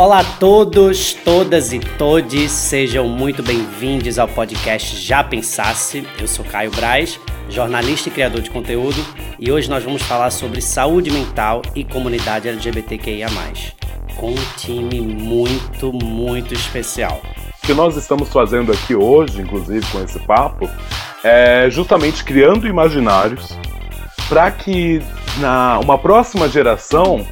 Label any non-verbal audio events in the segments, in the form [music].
Olá a todos, todas e todes, sejam muito bem-vindos ao podcast Já Pensasse. Eu sou Caio Braz, jornalista e criador de conteúdo, e hoje nós vamos falar sobre saúde mental e comunidade LGBTQIA+, com um time muito, muito especial. O que nós estamos fazendo aqui hoje, inclusive com esse papo, é justamente criando imaginários para que na uma próxima geração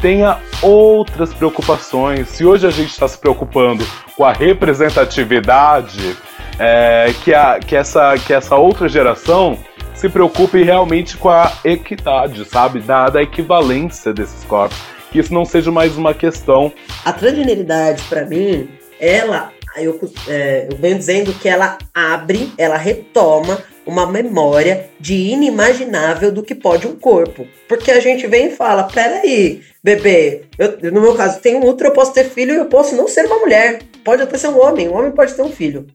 tenha outras preocupações. Se hoje a gente está se preocupando com a representatividade, é, que, a, que, essa, que essa outra geração se preocupe realmente com a equidade, sabe? Da, da equivalência desses corpos. Que isso não seja mais uma questão. A transgeneridade, para mim, ela, eu, é, eu venho dizendo que ela abre, ela retoma uma memória de inimaginável do que pode um corpo. Porque a gente vem e fala: peraí, bebê, eu, no meu caso, tenho um útero, eu posso ter filho e eu posso não ser uma mulher. Pode até ser um homem, um homem pode ter um filho.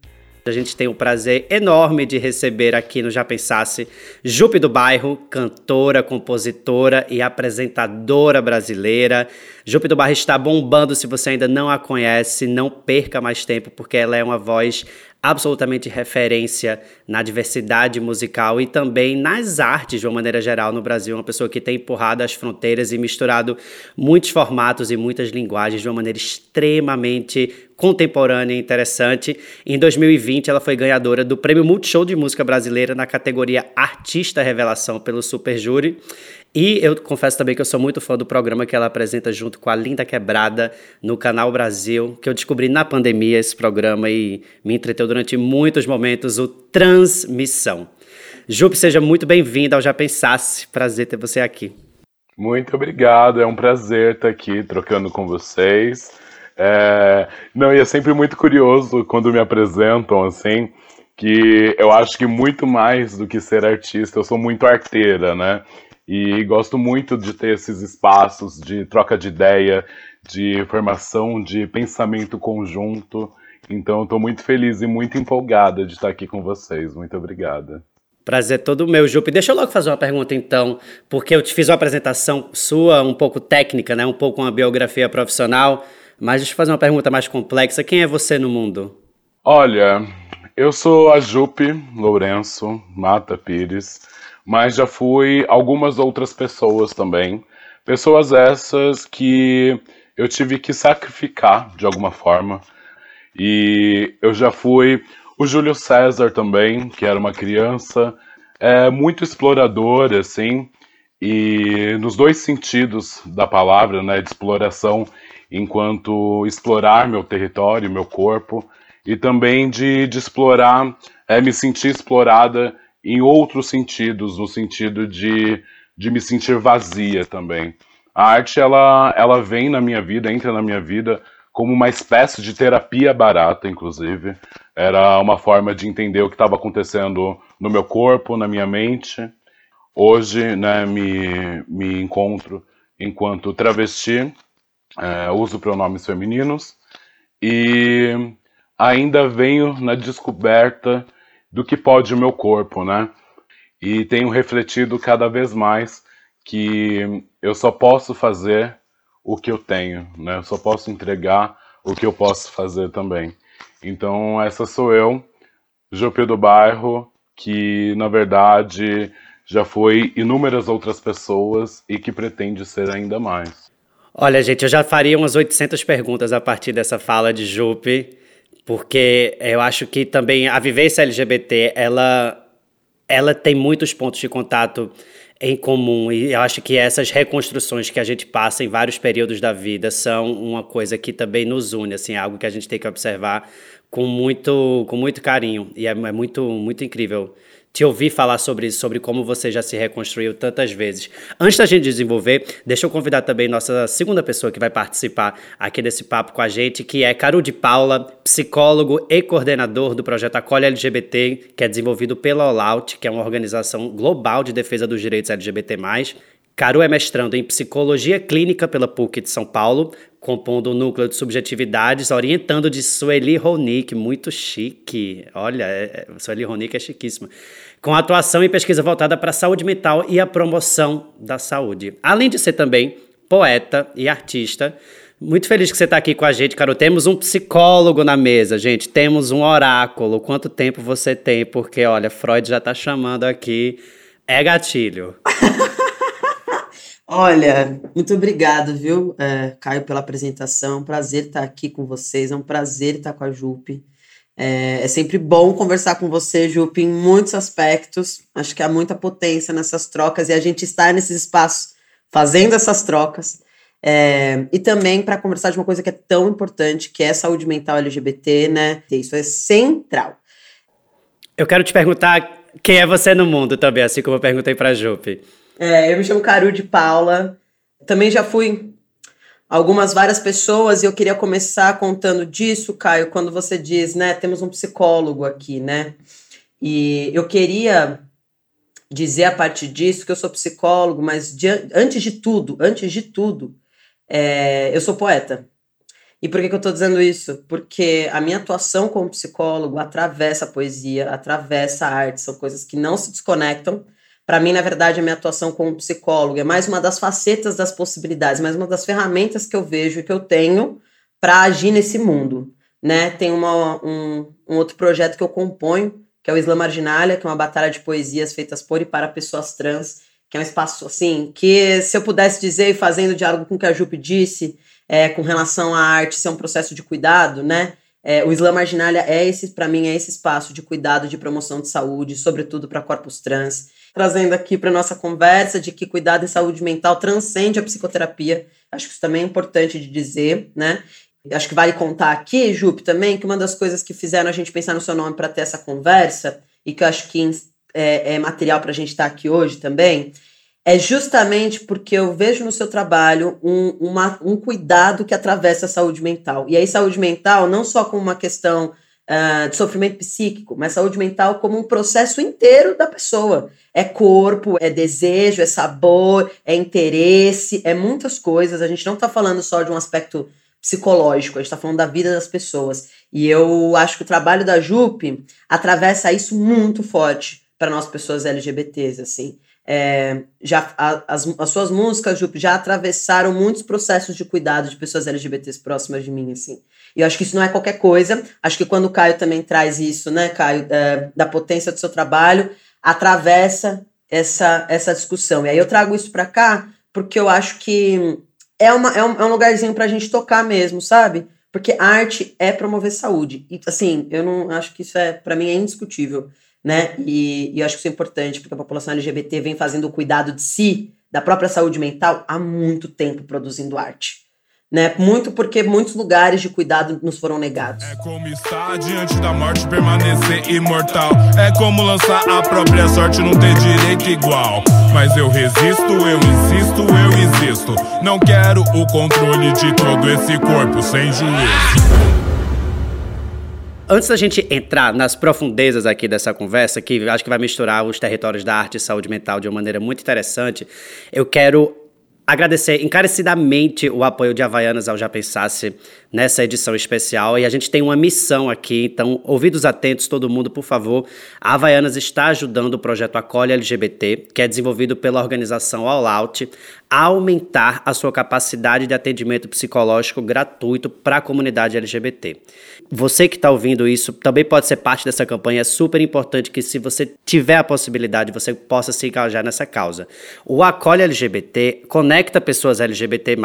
A gente tem o prazer enorme de receber aqui no Já Pensasse Jupe do Bairro, cantora, compositora e apresentadora brasileira. Jupe do Bairro está bombando, se você ainda não a conhece, não perca mais tempo, porque ela é uma voz absolutamente referência na diversidade musical e também nas artes de uma maneira geral no Brasil, uma pessoa que tem empurrado as fronteiras e misturado muitos formatos e muitas linguagens de uma maneira extremamente contemporânea e interessante. Em 2020, ela foi ganhadora do Prêmio Multishow de Música Brasileira na categoria Artista Revelação pelo Super Júri e eu confesso também que eu sou muito fã do programa que ela apresenta junto com a Linda Quebrada no Canal Brasil, que eu descobri na pandemia esse programa e me entreteu durante muitos momentos, o Transmissão. Jupe, seja muito bem-vinda ao Já Pensasse. Prazer ter você aqui. Muito obrigado, é um prazer estar aqui trocando com vocês. É... Não, e é sempre muito curioso quando me apresentam assim, que eu acho que muito mais do que ser artista, eu sou muito arteira, né? E gosto muito de ter esses espaços de troca de ideia, de formação de pensamento conjunto. Então, estou muito feliz e muito empolgada de estar aqui com vocês. Muito obrigada. Prazer todo meu, Jupe. Deixa eu logo fazer uma pergunta, então, porque eu te fiz uma apresentação sua, um pouco técnica, né? um pouco uma biografia profissional, mas deixa eu fazer uma pergunta mais complexa. Quem é você no mundo? Olha, eu sou a Jupe Lourenço Mata Pires mas já fui algumas outras pessoas também. Pessoas essas que eu tive que sacrificar de alguma forma. E eu já fui o Júlio César também, que era uma criança é, muito exploradora, assim, e nos dois sentidos da palavra, né, de exploração, enquanto explorar meu território, meu corpo, e também de, de explorar, é, me sentir explorada em outros sentidos, no sentido de, de me sentir vazia também. A arte, ela, ela vem na minha vida, entra na minha vida como uma espécie de terapia barata, inclusive. Era uma forma de entender o que estava acontecendo no meu corpo, na minha mente. Hoje, né, me, me encontro enquanto travesti, é, uso pronomes femininos e ainda venho na descoberta do que pode o meu corpo, né? E tenho refletido cada vez mais que eu só posso fazer o que eu tenho, né? Eu só posso entregar o que eu posso fazer também. Então, essa sou eu, Jopê do Bairro, que na verdade já foi inúmeras outras pessoas e que pretende ser ainda mais. Olha, gente, eu já faria umas 800 perguntas a partir dessa fala de Jupe porque eu acho que também a vivência LGBT, ela, ela tem muitos pontos de contato em comum. E eu acho que essas reconstruções que a gente passa em vários períodos da vida são uma coisa que também nos une, assim, é algo que a gente tem que observar com muito, com muito carinho. E é, é muito, muito incrível te ouvir falar sobre isso, sobre como você já se reconstruiu tantas vezes. Antes da gente desenvolver, deixa eu convidar também nossa segunda pessoa que vai participar aqui desse papo com a gente, que é Caru de Paula, psicólogo e coordenador do projeto Acolhe LGBT, que é desenvolvido pela Olaut, que é uma organização global de defesa dos direitos LGBT+. Caru é mestrando em Psicologia Clínica pela PUC de São Paulo, compondo o núcleo de subjetividades, orientando de Sueli Ronick, muito chique. Olha, é, é, Sueli Ronick é chiquíssima. Com atuação e pesquisa voltada para a saúde mental e a promoção da saúde. Além de ser também poeta e artista, Muito feliz que você está aqui com a gente, Carol. Temos um psicólogo na mesa, gente. Temos um oráculo. Quanto tempo você tem? Porque, olha, Freud já está chamando aqui. É gatilho. [laughs] Olha, muito obrigado, viu, é, Caio, pela apresentação. Um prazer estar aqui com vocês. É um prazer estar com a Jupe. É, é, sempre bom conversar com você, Jupe, em muitos aspectos. Acho que há muita potência nessas trocas e a gente estar nesses espaços fazendo essas trocas. É, e também para conversar de uma coisa que é tão importante, que é saúde mental LGBT, né? Isso é central. Eu quero te perguntar quem é você no mundo também, assim como eu perguntei para a Jupe. É, eu me chamo Caru de Paula. Também já fui algumas várias pessoas e eu queria começar contando disso, Caio, quando você diz, né, temos um psicólogo aqui, né? E eu queria dizer a partir disso que eu sou psicólogo, mas de, antes de tudo, antes de tudo, é, eu sou poeta. E por que, que eu estou dizendo isso? Porque a minha atuação como psicólogo atravessa a poesia, atravessa a arte, são coisas que não se desconectam, para mim, na verdade, a minha atuação como psicólogo é mais uma das facetas das possibilidades, mais uma das ferramentas que eu vejo e que eu tenho para agir nesse mundo. Né? Tem uma, um, um outro projeto que eu componho, que é o Islam Marginalia, que é uma batalha de poesias feitas por e para pessoas trans, que é um espaço assim, que se eu pudesse dizer, fazendo diálogo com o que a Jupe disse, é, com relação à arte ser um processo de cuidado, né? É, o Islam Marginalia é esse, para mim, é esse espaço de cuidado, de promoção de saúde, sobretudo para corpos trans trazendo aqui para nossa conversa de que cuidado em saúde mental transcende a psicoterapia. Acho que isso também é importante de dizer, né? Acho que vale contar aqui, Jupe, também, que uma das coisas que fizeram a gente pensar no seu nome para ter essa conversa, e que eu acho que é, é material para a gente estar tá aqui hoje também, é justamente porque eu vejo no seu trabalho um, uma, um cuidado que atravessa a saúde mental. E aí, saúde mental, não só como uma questão uh, de sofrimento psíquico, mas saúde mental como um processo inteiro da pessoa. É corpo, é desejo, é sabor, é interesse, é muitas coisas. A gente não está falando só de um aspecto psicológico, a gente está falando da vida das pessoas. E eu acho que o trabalho da JUP atravessa isso muito forte para nós pessoas LGBTs, assim. É, já a, as, as suas músicas, Jupe, já atravessaram muitos processos de cuidado de pessoas LGBTs próximas de mim, assim. E eu acho que isso não é qualquer coisa. Acho que quando o Caio também traz isso, né, Caio, é, da potência do seu trabalho, atravessa essa, essa discussão. E aí eu trago isso para cá porque eu acho que é, uma, é, um, é um lugarzinho pra gente tocar mesmo, sabe? Porque arte é promover saúde. E, assim, eu não acho que isso é, para mim, é indiscutível, né? E, e eu acho que isso é importante, porque a população LGBT vem fazendo o cuidado de si, da própria saúde mental, há muito tempo produzindo arte né? Muito porque muitos lugares de cuidado nos foram negados. É como estar diante da morte, permanecer imortal. É como lançar a própria sorte, não ter direito igual. Mas eu resisto, eu insisto, eu existo. Não quero o controle de todo esse corpo sem juízo. Antes da gente entrar nas profundezas aqui dessa conversa, que acho que vai misturar os territórios da arte e saúde mental de uma maneira muito interessante, eu quero agradecer encarecidamente o apoio de Havaianas ao Já Pensasse nessa edição especial. E a gente tem uma missão aqui, então, ouvidos atentos, todo mundo, por favor. A Havaianas está ajudando o projeto Acolhe LGBT, que é desenvolvido pela organização All Out, a aumentar a sua capacidade de atendimento psicológico gratuito para a comunidade LGBT. Você que está ouvindo isso também pode ser parte dessa campanha. É super importante que, se você tiver a possibilidade, você possa se engajar nessa causa. O Acolhe LGBT conecta pessoas LGBT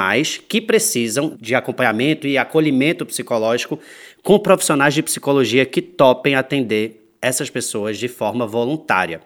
que precisam de acompanhamento e acolhimento acolhimento psicológico com profissionais de psicologia que topem atender essas pessoas de forma voluntária.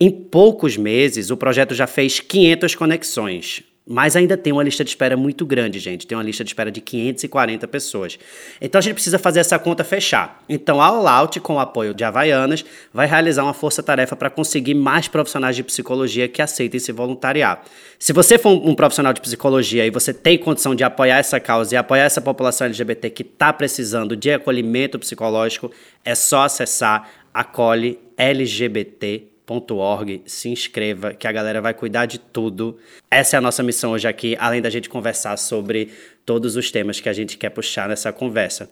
Em poucos meses, o projeto já fez 500 conexões. Mas ainda tem uma lista de espera muito grande, gente. Tem uma lista de espera de 540 pessoas. Então a gente precisa fazer essa conta fechar. Então a All Out, com o apoio de Havaianas, vai realizar uma força-tarefa para conseguir mais profissionais de psicologia que aceitem se voluntariar. Se você for um profissional de psicologia e você tem condição de apoiar essa causa e apoiar essa população LGBT que está precisando de acolhimento psicológico, é só acessar acolhelgbt.com org, se inscreva, que a galera vai cuidar de tudo. Essa é a nossa missão hoje aqui, além da gente conversar sobre todos os temas que a gente quer puxar nessa conversa.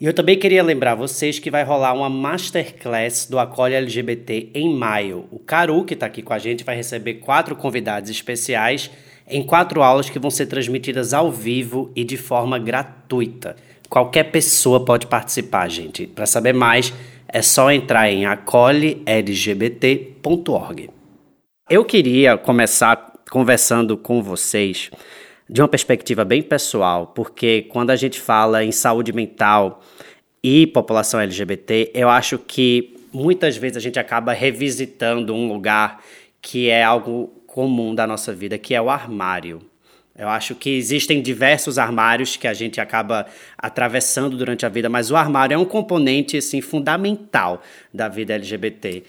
E eu também queria lembrar vocês que vai rolar uma masterclass do Acolhe LGBT em maio. O Caru, que está aqui com a gente, vai receber quatro convidados especiais em quatro aulas que vão ser transmitidas ao vivo e de forma gratuita. Qualquer pessoa pode participar, gente. Para saber mais, é só entrar em acolhelgbt.org. Eu queria começar conversando com vocês de uma perspectiva bem pessoal, porque quando a gente fala em saúde mental e população LGBT, eu acho que muitas vezes a gente acaba revisitando um lugar que é algo comum da nossa vida, que é o armário. Eu acho que existem diversos armários que a gente acaba atravessando durante a vida, mas o armário é um componente assim fundamental da vida LGBT.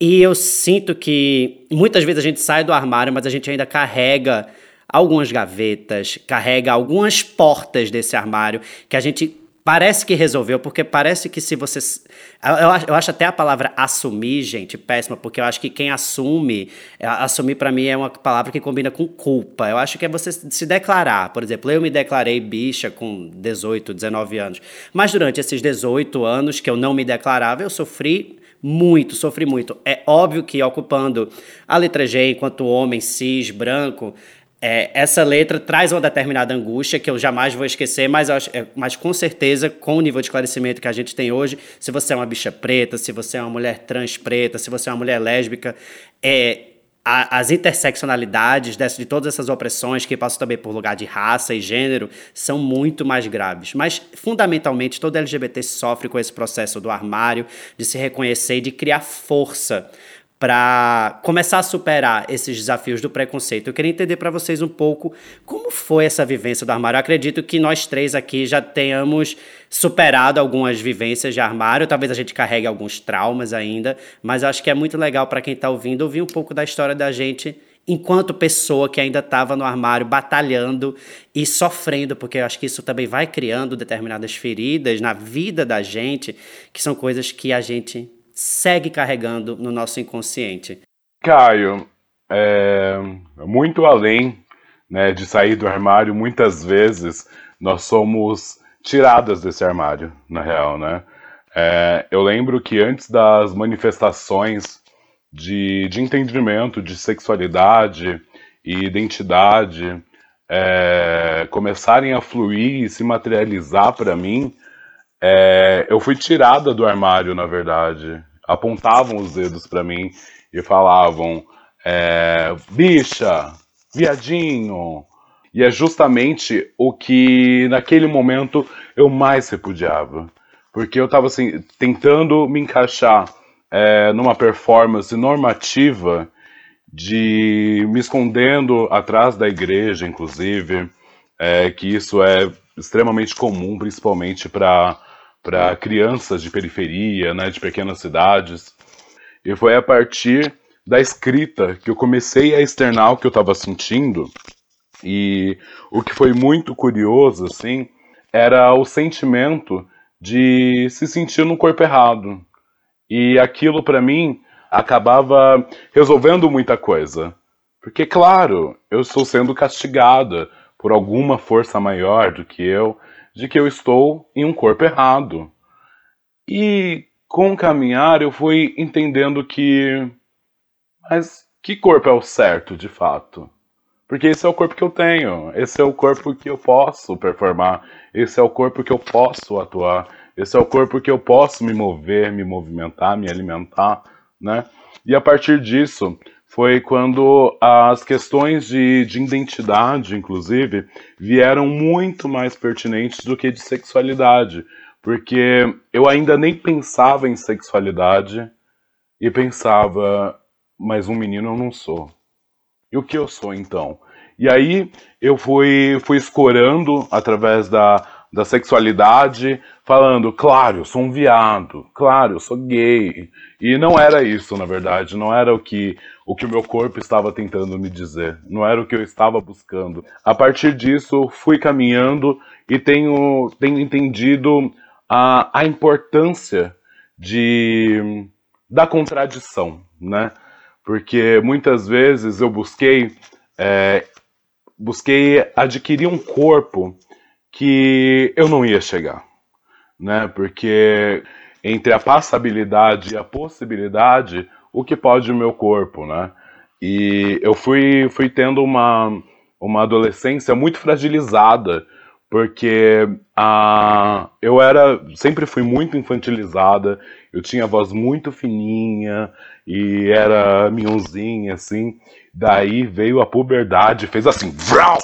E eu sinto que muitas vezes a gente sai do armário, mas a gente ainda carrega algumas gavetas, carrega algumas portas desse armário que a gente Parece que resolveu, porque parece que se você. Eu acho, eu acho até a palavra assumir, gente, péssima, porque eu acho que quem assume. É, assumir para mim é uma palavra que combina com culpa. Eu acho que é você se declarar. Por exemplo, eu me declarei bicha com 18, 19 anos. Mas durante esses 18 anos que eu não me declarava, eu sofri muito, sofri muito. É óbvio que ocupando a letra G enquanto homem cis, branco, é, essa letra traz uma determinada angústia que eu jamais vou esquecer, mas, acho, é, mas com certeza, com o nível de esclarecimento que a gente tem hoje, se você é uma bicha preta, se você é uma mulher trans preta, se você é uma mulher lésbica, é, a, as interseccionalidades dessa, de todas essas opressões que passam também por lugar de raça e gênero são muito mais graves. Mas, fundamentalmente, todo LGBT sofre com esse processo do armário, de se reconhecer e de criar força para começar a superar esses desafios do preconceito. Eu queria entender para vocês um pouco como foi essa vivência do armário. Eu acredito que nós três aqui já tenhamos superado algumas vivências de armário, talvez a gente carregue alguns traumas ainda, mas acho que é muito legal para quem está ouvindo ouvir um pouco da história da gente enquanto pessoa que ainda estava no armário batalhando e sofrendo, porque eu acho que isso também vai criando determinadas feridas na vida da gente, que são coisas que a gente segue carregando no nosso inconsciente? Caio, é, muito além né, de sair do armário, muitas vezes nós somos tiradas desse armário, na real, né? É, eu lembro que antes das manifestações de, de entendimento de sexualidade e identidade é, começarem a fluir e se materializar para mim, é, eu fui tirada do armário, na verdade apontavam os dedos para mim e falavam: é, bicha, viadinho. E é justamente o que naquele momento eu mais repudiava. Porque eu estava assim, tentando me encaixar é, numa performance normativa de me escondendo atrás da igreja, inclusive, é, que isso é extremamente comum, principalmente para para crianças de periferia, né, de pequenas cidades. E foi a partir da escrita que eu comecei a externar o que eu estava sentindo. E o que foi muito curioso, assim, era o sentimento de se sentir no corpo errado. E aquilo, para mim, acabava resolvendo muita coisa. Porque, claro, eu estou sendo castigada por alguma força maior do que eu, de que eu estou em um corpo errado. E com o caminhar eu fui entendendo que. Mas que corpo é o certo de fato? Porque esse é o corpo que eu tenho, esse é o corpo que eu posso performar, esse é o corpo que eu posso atuar, esse é o corpo que eu posso me mover, me movimentar, me alimentar, né? E a partir disso, foi quando as questões de, de identidade, inclusive, vieram muito mais pertinentes do que de sexualidade. Porque eu ainda nem pensava em sexualidade e pensava, mas um menino eu não sou. E o que eu sou então? E aí eu fui, fui escorando através da, da sexualidade, falando, claro, eu sou um viado, claro, eu sou gay. E não era isso, na verdade, não era o que o que meu corpo estava tentando me dizer, não era o que eu estava buscando. A partir disso, fui caminhando e tenho, tenho entendido a, a importância de da contradição, né? Porque muitas vezes eu busquei é, busquei adquirir um corpo que eu não ia chegar, né? Porque entre a passabilidade e a possibilidade, o que pode o meu corpo, né? E eu fui, fui tendo uma, uma adolescência muito fragilizada, porque ah, eu era sempre fui muito infantilizada, eu tinha voz muito fininha e era minhonzinha assim. Daí veio a puberdade, fez assim, vrau!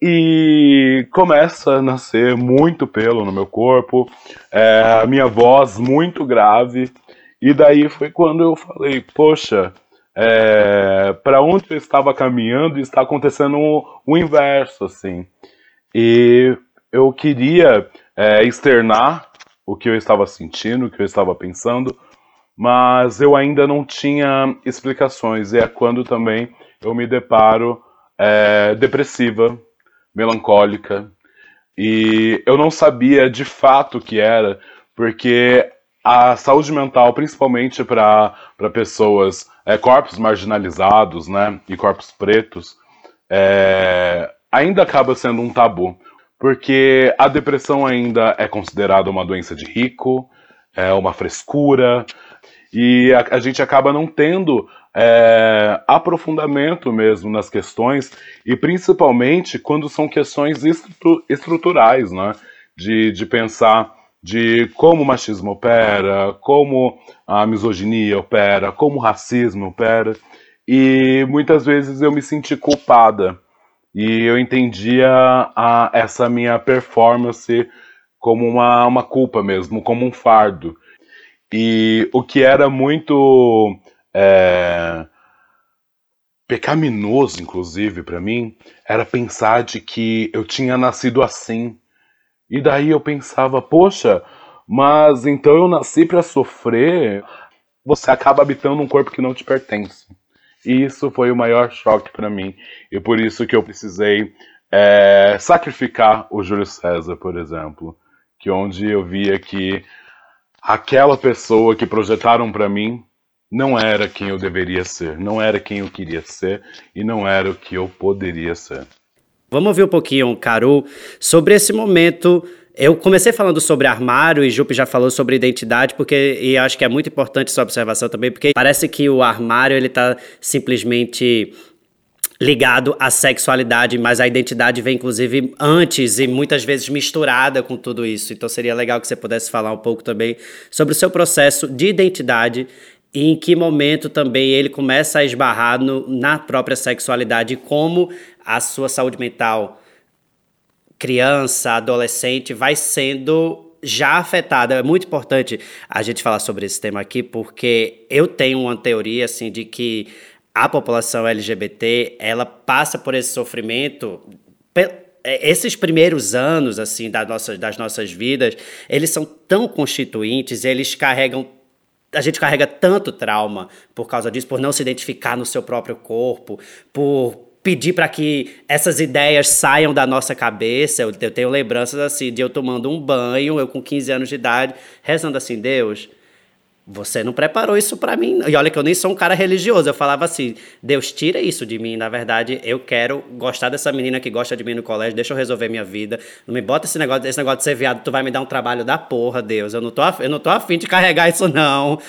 E começa a nascer muito pelo no meu corpo, é, a minha voz muito grave. E daí foi quando eu falei, poxa, é, para onde eu estava caminhando está acontecendo o, o inverso, assim. E eu queria é, externar o que eu estava sentindo, o que eu estava pensando, mas eu ainda não tinha explicações. E é quando também eu me deparo é, depressiva, melancólica. E eu não sabia de fato o que era, porque a saúde mental, principalmente para pessoas, é, corpos marginalizados né, e corpos pretos, é, ainda acaba sendo um tabu. Porque a depressão ainda é considerada uma doença de rico, é uma frescura, e a, a gente acaba não tendo é, aprofundamento mesmo nas questões e principalmente quando são questões estru estruturais, né? De, de pensar de como o machismo opera, como a misoginia opera, como o racismo opera. E muitas vezes eu me senti culpada e eu entendia a, essa minha performance como uma, uma culpa mesmo, como um fardo. E o que era muito é, pecaminoso, inclusive, para mim, era pensar de que eu tinha nascido assim. E daí eu pensava, poxa, mas então eu nasci para sofrer. Você acaba habitando um corpo que não te pertence. E isso foi o maior choque para mim. E por isso que eu precisei é, sacrificar o Júlio César, por exemplo. Que onde eu via que aquela pessoa que projetaram para mim não era quem eu deveria ser, não era quem eu queria ser e não era o que eu poderia ser. Vamos ouvir um pouquinho, Caru, sobre esse momento. Eu comecei falando sobre armário e Jupe já falou sobre identidade, porque e acho que é muito importante essa observação também, porque parece que o armário ele está simplesmente ligado à sexualidade, mas a identidade vem inclusive antes e muitas vezes misturada com tudo isso. Então seria legal que você pudesse falar um pouco também sobre o seu processo de identidade e em que momento também ele começa a esbarrar no, na própria sexualidade, como a sua saúde mental, criança, adolescente, vai sendo já afetada. É muito importante a gente falar sobre esse tema aqui, porque eu tenho uma teoria assim de que a população LGBT ela passa por esse sofrimento é, esses primeiros anos assim das nossas, das nossas vidas eles são tão constituintes eles carregam a gente carrega tanto trauma por causa disso, por não se identificar no seu próprio corpo, por pedir para que essas ideias saiam da nossa cabeça. Eu, eu, tenho lembranças assim de eu tomando um banho, eu com 15 anos de idade, rezando assim: Deus, você não preparou isso para mim. E olha que eu nem sou um cara religioso. Eu falava assim: Deus, tira isso de mim. Na verdade, eu quero gostar dessa menina que gosta de mim no colégio. Deixa eu resolver minha vida. Não me bota esse negócio, esse negócio de ser viado. Tu vai me dar um trabalho da porra, Deus. Eu não tô, eu não tô afim de carregar isso, não.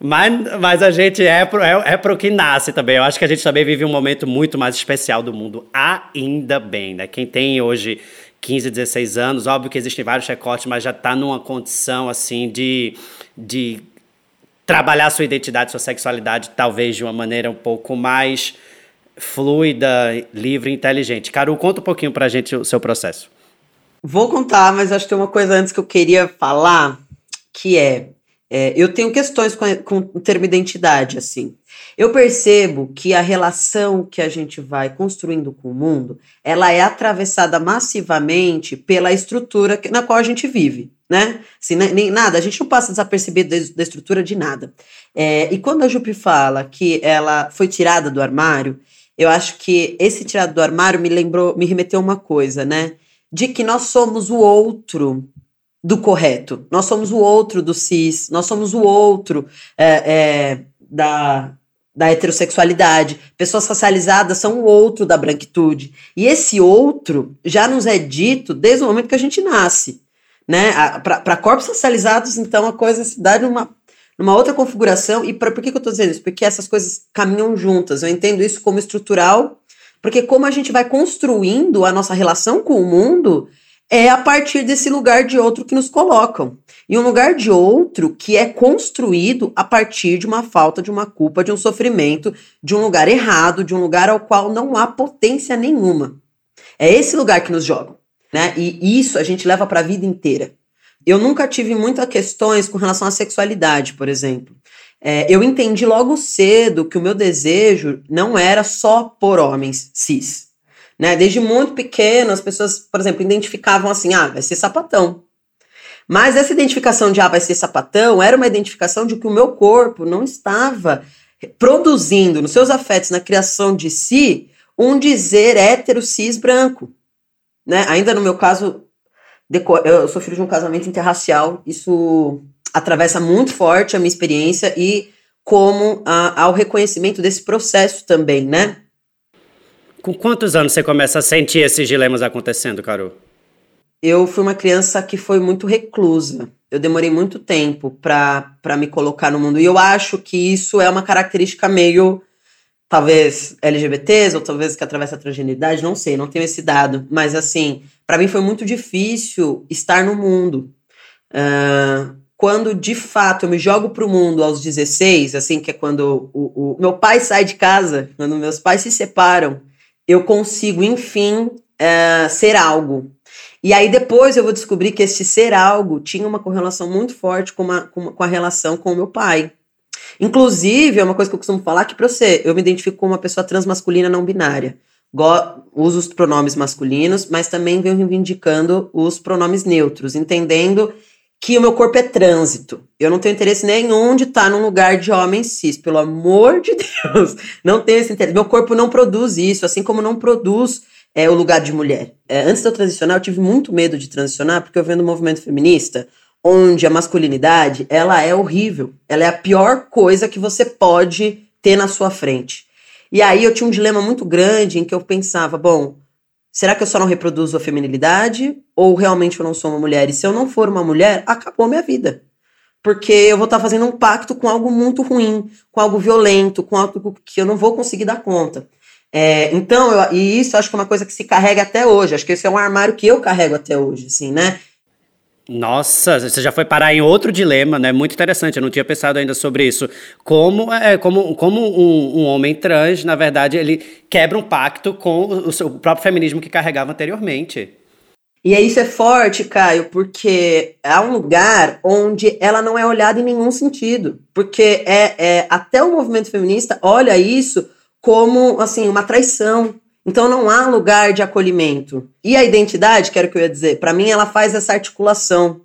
Mas, mas a gente é pro, é, é pro que nasce também. Eu acho que a gente também vive um momento muito mais especial do mundo. Ainda bem, né? Quem tem hoje 15, 16 anos, óbvio que existem vários recortes, mas já está numa condição assim de, de trabalhar sua identidade, sua sexualidade, talvez de uma maneira um pouco mais fluida, livre e inteligente. Caru, conta um pouquinho pra gente o seu processo. Vou contar, mas acho que tem uma coisa antes que eu queria falar, que é é, eu tenho questões com, com o termo identidade, assim. Eu percebo que a relação que a gente vai construindo com o mundo, ela é atravessada massivamente pela estrutura na qual a gente vive, né? Assim, nem nada, a gente não passa desapercebido da estrutura de nada. É, e quando a Jupi fala que ela foi tirada do armário, eu acho que esse tirado do armário me lembrou, me remeteu a uma coisa, né? De que nós somos o outro do correto. Nós somos o outro do cis, nós somos o outro é, é, da, da heterossexualidade. Pessoas racializadas são o outro da branquitude. E esse outro já nos é dito desde o momento que a gente nasce. Né? Para corpos racializados, então, a coisa se dá numa, numa outra configuração. E pra, por que, que eu estou dizendo isso? Porque essas coisas caminham juntas. Eu entendo isso como estrutural Porque como a gente vai construindo a nossa relação com o mundo é a partir desse lugar de outro que nos colocam. E um lugar de outro que é construído a partir de uma falta, de uma culpa, de um sofrimento, de um lugar errado, de um lugar ao qual não há potência nenhuma. É esse lugar que nos jogam, né? E isso a gente leva para a vida inteira. Eu nunca tive muitas questões com relação à sexualidade, por exemplo. É, eu entendi logo cedo que o meu desejo não era só por homens cis. Né? Desde muito pequeno, as pessoas, por exemplo, identificavam assim: ah, vai ser sapatão. Mas essa identificação de ah, vai ser sapatão era uma identificação de que o meu corpo não estava produzindo nos seus afetos, na criação de si, um dizer hétero cis branco. Né? Ainda no meu caso, eu sou filho de um casamento interracial, isso atravessa muito forte a minha experiência e como a, ao reconhecimento desse processo também, né? Com quantos anos você começa a sentir esses dilemas acontecendo, Carol? Eu fui uma criança que foi muito reclusa. Eu demorei muito tempo para me colocar no mundo. E eu acho que isso é uma característica meio, talvez, LGBTs, ou talvez que atravessa a transgeneridade, não sei, não tenho esse dado. Mas, assim, para mim foi muito difícil estar no mundo. Uh, quando de fato eu me jogo pro mundo aos 16, assim, que é quando o, o, meu pai sai de casa, quando meus pais se separam, eu consigo, enfim, é, ser algo. E aí depois eu vou descobrir que esse ser algo tinha uma correlação muito forte com, uma, com, com a relação com o meu pai. Inclusive, é uma coisa que eu costumo falar que pra você, eu me identifico como uma pessoa transmasculina não binária. Go uso os pronomes masculinos, mas também venho reivindicando os pronomes neutros, entendendo que o meu corpo é trânsito. Eu não tenho interesse nenhum de estar num lugar de homem cis, pelo amor de Deus. Não tenho esse interesse. Meu corpo não produz isso, assim como não produz é, o lugar de mulher. É, antes de eu transicionar, eu tive muito medo de transicionar, porque eu venho do movimento feminista, onde a masculinidade, ela é horrível. Ela é a pior coisa que você pode ter na sua frente. E aí eu tinha um dilema muito grande em que eu pensava, bom, Será que eu só não reproduzo a feminilidade? Ou realmente eu não sou uma mulher? E se eu não for uma mulher, acabou a minha vida. Porque eu vou estar fazendo um pacto com algo muito ruim, com algo violento, com algo que eu não vou conseguir dar conta. É, então, eu, e isso acho que é uma coisa que se carrega até hoje. Acho que esse é um armário que eu carrego até hoje, assim, né? Nossa, você já foi parar em outro dilema, né? Muito interessante, eu não tinha pensado ainda sobre isso. Como, é, como, como um, um homem trans, na verdade, ele quebra um pacto com o, o próprio feminismo que carregava anteriormente. E isso é forte, Caio, porque é um lugar onde ela não é olhada em nenhum sentido. Porque é, é até o movimento feminista olha isso como assim uma traição, então não há lugar de acolhimento. E a identidade, que era o que eu ia dizer, para mim ela faz essa articulação,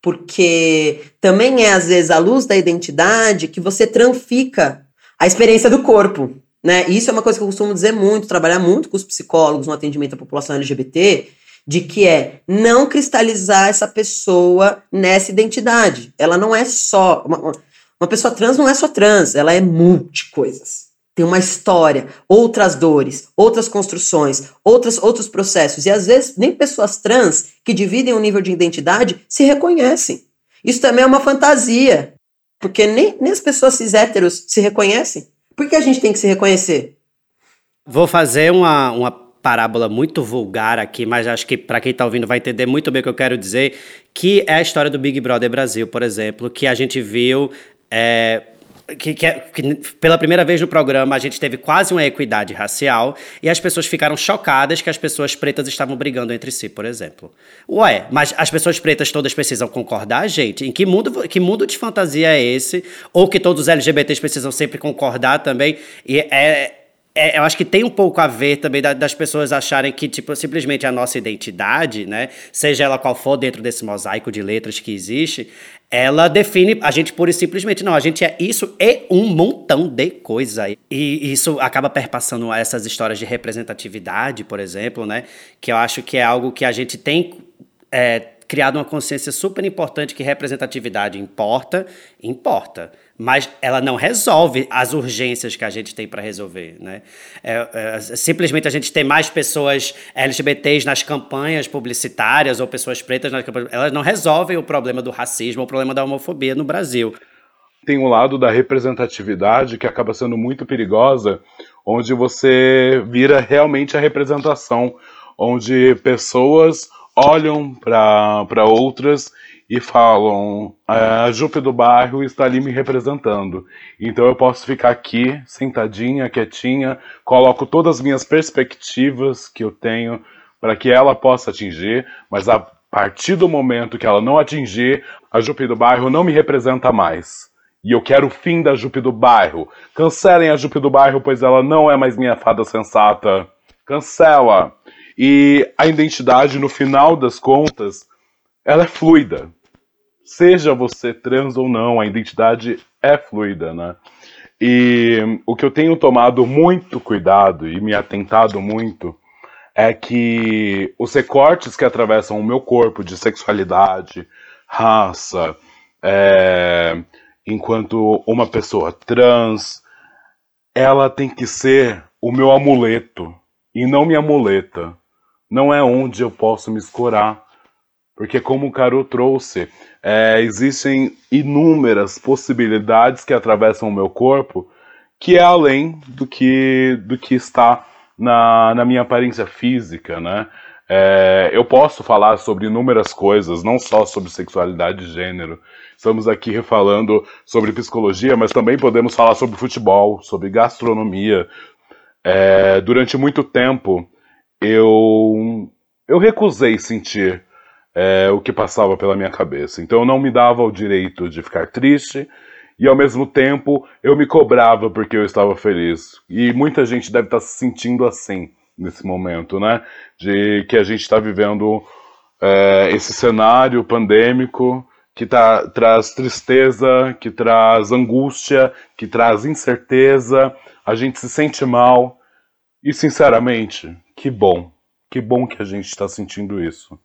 porque também é às vezes a luz da identidade que você tranfica a experiência do corpo. Né? E isso é uma coisa que eu costumo dizer muito, trabalhar muito com os psicólogos no atendimento à população LGBT, de que é não cristalizar essa pessoa nessa identidade. Ela não é só. Uma, uma pessoa trans não é só trans, ela é multi coisas tem uma história, outras dores, outras construções, outras, outros processos. E às vezes nem pessoas trans que dividem um nível de identidade se reconhecem. Isso também é uma fantasia, porque nem, nem as pessoas cis héteros se reconhecem. Por que a gente tem que se reconhecer? Vou fazer uma, uma parábola muito vulgar aqui, mas acho que para quem está ouvindo vai entender muito bem o que eu quero dizer, que é a história do Big Brother Brasil, por exemplo, que a gente viu é, que, que, que, pela primeira vez no programa a gente teve quase uma equidade racial e as pessoas ficaram chocadas que as pessoas pretas estavam brigando entre si, por exemplo. Ué, mas as pessoas pretas todas precisam concordar, gente? Em que mundo, que mundo de fantasia é esse? Ou que todos os LGBTs precisam sempre concordar também? E é, é, eu acho que tem um pouco a ver também da, das pessoas acharem que, tipo, simplesmente a nossa identidade, né, seja ela qual for dentro desse mosaico de letras que existe, ela define a gente pura e simplesmente. Não, a gente é isso e um montão de coisa. E isso acaba perpassando essas histórias de representatividade, por exemplo, né, que eu acho que é algo que a gente tem. É, criado uma consciência super importante que representatividade importa, importa mas ela não resolve as urgências que a gente tem para resolver. Né? É, é, simplesmente a gente tem mais pessoas LGBTs nas campanhas publicitárias ou pessoas pretas nas campanhas, elas não resolvem o problema do racismo, o problema da homofobia no Brasil. Tem um lado da representatividade que acaba sendo muito perigosa, onde você vira realmente a representação, onde pessoas olham para outras e falam: a Jupe do bairro está ali me representando. Então eu posso ficar aqui, sentadinha, quietinha, coloco todas as minhas perspectivas que eu tenho para que ela possa atingir, mas a partir do momento que ela não atingir, a Jupe do bairro não me representa mais. E eu quero o fim da Jupe do bairro. Cancelem a Jupe do bairro, pois ela não é mais minha fada sensata. Cancela. E a identidade, no final das contas, ela é fluida. Seja você trans ou não, a identidade é fluida, né? E o que eu tenho tomado muito cuidado e me atentado muito é que os recortes que atravessam o meu corpo de sexualidade, raça, é, enquanto uma pessoa trans, ela tem que ser o meu amuleto e não minha muleta. Não é onde eu posso me escorar. Porque, como o Caro trouxe, é, existem inúmeras possibilidades que atravessam o meu corpo que é além do que, do que está na, na minha aparência física, né? É, eu posso falar sobre inúmeras coisas, não só sobre sexualidade e gênero. Estamos aqui falando sobre psicologia, mas também podemos falar sobre futebol, sobre gastronomia. É, durante muito tempo, eu, eu recusei sentir é, o que passava pela minha cabeça. Então eu não me dava o direito de ficar triste, e ao mesmo tempo eu me cobrava porque eu estava feliz. E muita gente deve estar se sentindo assim nesse momento, né? De que a gente está vivendo é, esse cenário pandêmico que tá, traz tristeza, que traz angústia, que traz incerteza, a gente se sente mal. E sinceramente, que bom, que bom que a gente está sentindo isso.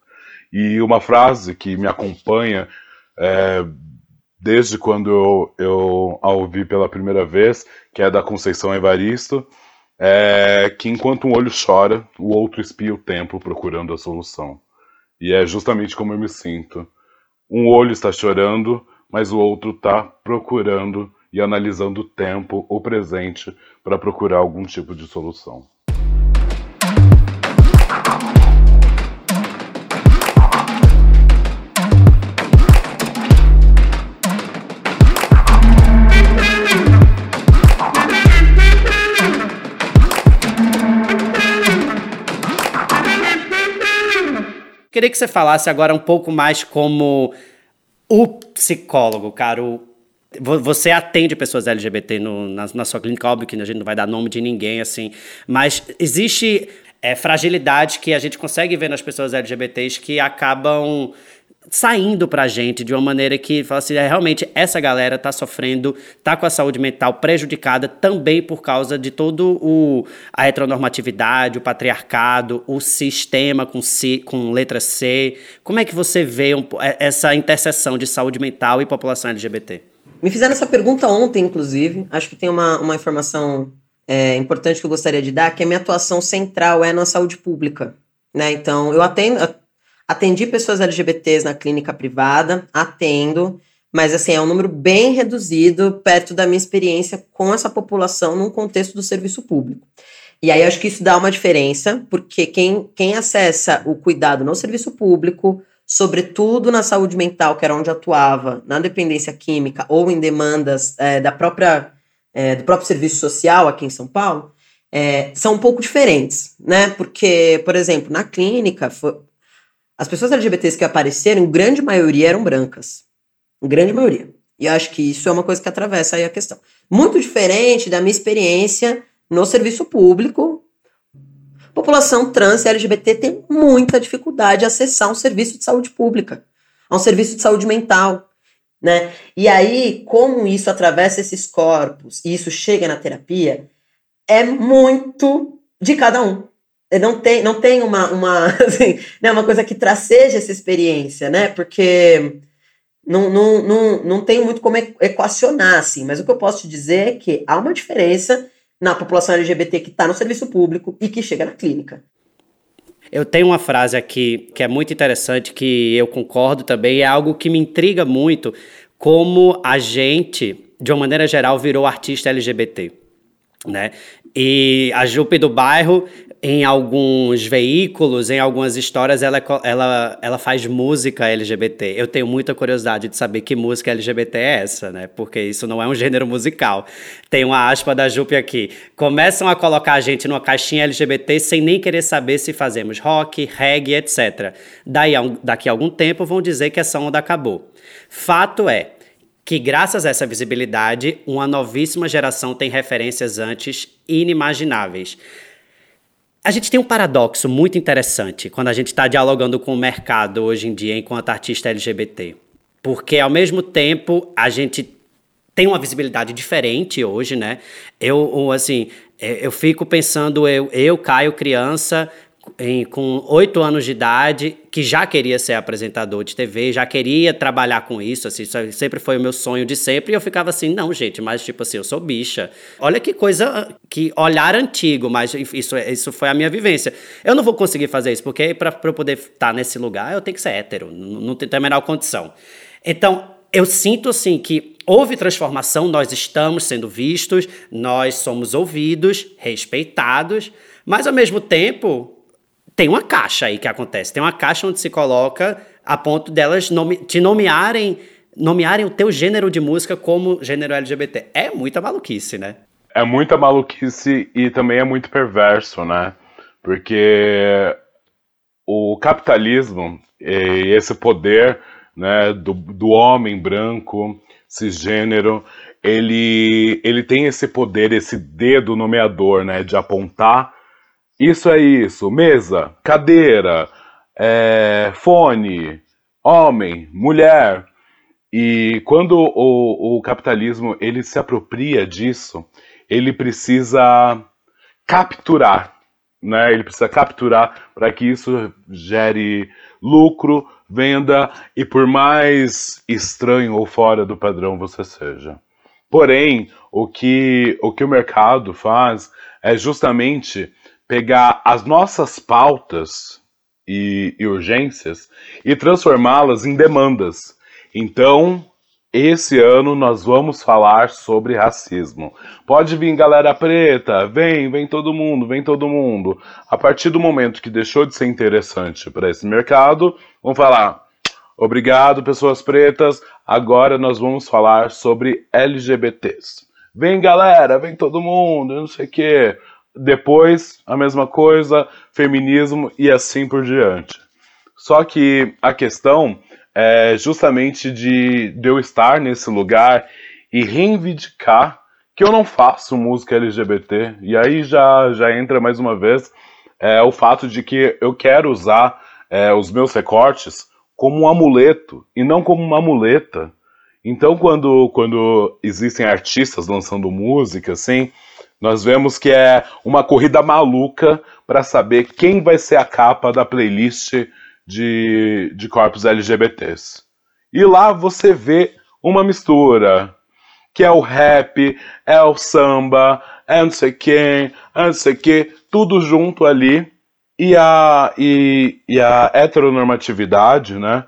E uma frase que me acompanha é, desde quando eu, eu a ouvi pela primeira vez, que é da Conceição Evaristo, é que enquanto um olho chora, o outro espia o tempo procurando a solução. E é justamente como eu me sinto. Um olho está chorando, mas o outro está procurando e analisando o tempo, o presente, para procurar algum tipo de solução. Queria que você falasse agora um pouco mais como o psicólogo, cara. O, você atende pessoas LGBT no, na, na, sua clínica, óbvio que a gente não vai dar nome de ninguém, assim, mas existe é, fragilidade que a gente consegue ver nas pessoas LGBTs que acabam saindo pra gente de uma maneira que fala assim, é, realmente essa galera tá sofrendo, tá com a saúde mental prejudicada também por causa de todo o a heteronormatividade, o patriarcado, o sistema com C, com letra C. Como é que você vê um, é, essa interseção de saúde mental e população LGBT? Me fizeram essa pergunta ontem, inclusive. Acho que tem uma, uma informação é, importante que eu gostaria de dar, que a minha atuação central é na saúde pública. Né? Então, eu atendo, Atendi pessoas LGBTs na clínica privada, atendo, mas assim, é um número bem reduzido perto da minha experiência com essa população num contexto do serviço público. E aí acho que isso dá uma diferença, porque quem, quem acessa o cuidado no serviço público, sobretudo na saúde mental, que era onde atuava, na dependência química ou em demandas é, da própria, é, do próprio serviço social aqui em São Paulo, é, são um pouco diferentes, né? Porque, por exemplo, na clínica, foi, as pessoas LGBTs que apareceram, grande maioria eram brancas. Grande maioria. E acho que isso é uma coisa que atravessa aí a questão. Muito diferente da minha experiência no serviço público. População trans e LGBT tem muita dificuldade de acessar um serviço de saúde pública, a um serviço de saúde mental. Né? E aí, como isso atravessa esses corpos e isso chega na terapia, é muito de cada um. É, não tem, não tem uma, uma, [laughs] assim, né, uma coisa que traceja essa experiência, né? Porque não, não, não, não tem muito como equacionar, assim, mas o que eu posso te dizer é que há uma diferença na população LGBT que está no serviço público e que chega na clínica. Eu tenho uma frase aqui que é muito interessante, que eu concordo também, é algo que me intriga muito, como a gente, de uma maneira geral, virou artista LGBT. né? E a Jupe do bairro, em alguns veículos, em algumas histórias, ela, ela, ela faz música LGBT. Eu tenho muita curiosidade de saber que música LGBT é essa, né? Porque isso não é um gênero musical. Tem uma aspa da Jupe aqui. Começam a colocar a gente numa caixinha LGBT sem nem querer saber se fazemos rock, reggae, etc. Daí, daqui a algum tempo vão dizer que essa onda acabou. Fato é, que, graças a essa visibilidade, uma novíssima geração tem referências antes inimagináveis. A gente tem um paradoxo muito interessante quando a gente está dialogando com o mercado hoje em dia enquanto artista LGBT. Porque, ao mesmo tempo, a gente tem uma visibilidade diferente hoje, né? Eu, assim, é, eu fico pensando, eu, eu Caio, criança, em, com oito anos de idade, que já queria ser apresentador de TV, já queria trabalhar com isso, assim, isso sempre foi o meu sonho de sempre, e eu ficava assim, não, gente, mas tipo assim, eu sou bicha. Olha que coisa, que olhar antigo, mas isso, isso foi a minha vivência. Eu não vou conseguir fazer isso, porque para eu poder estar nesse lugar, eu tenho que ser hétero, não tem a menor condição. Então, eu sinto assim que houve transformação, nós estamos sendo vistos, nós somos ouvidos, respeitados, mas ao mesmo tempo tem uma caixa aí que acontece. Tem uma caixa onde se coloca a ponto delas nome, te nomearem, nomearem o teu gênero de música como gênero LGBT. É muita maluquice, né? É muita maluquice e também é muito perverso, né? Porque o capitalismo e esse poder né, do, do homem branco, cisgênero, ele, ele tem esse poder, esse dedo nomeador, né, de apontar isso é isso. Mesa, cadeira, é, fone, homem, mulher. E quando o, o capitalismo ele se apropria disso, ele precisa capturar, né? Ele precisa capturar para que isso gere lucro, venda e por mais estranho ou fora do padrão você seja. Porém, o que o que o mercado faz é justamente pegar as nossas pautas e, e urgências e transformá-las em demandas. Então, esse ano nós vamos falar sobre racismo. Pode vir galera preta, vem, vem todo mundo, vem todo mundo. A partir do momento que deixou de ser interessante para esse mercado, vamos falar: obrigado, pessoas pretas, agora nós vamos falar sobre LGBTs. Vem galera, vem todo mundo, não sei o quê depois a mesma coisa, feminismo e assim por diante. Só que a questão é justamente de, de eu estar nesse lugar e reivindicar que eu não faço música LGBT. E aí já, já entra mais uma vez é, o fato de que eu quero usar é, os meus recortes como um amuleto e não como uma muleta. Então, quando, quando existem artistas lançando música, assim, nós vemos que é uma corrida maluca para saber quem vai ser a capa da playlist de, de corpos LGBTs. E lá você vê uma mistura, que é o rap, é o samba, é não sei quem, é não sei que, tudo junto ali. E a, e, e a heteronormatividade, né?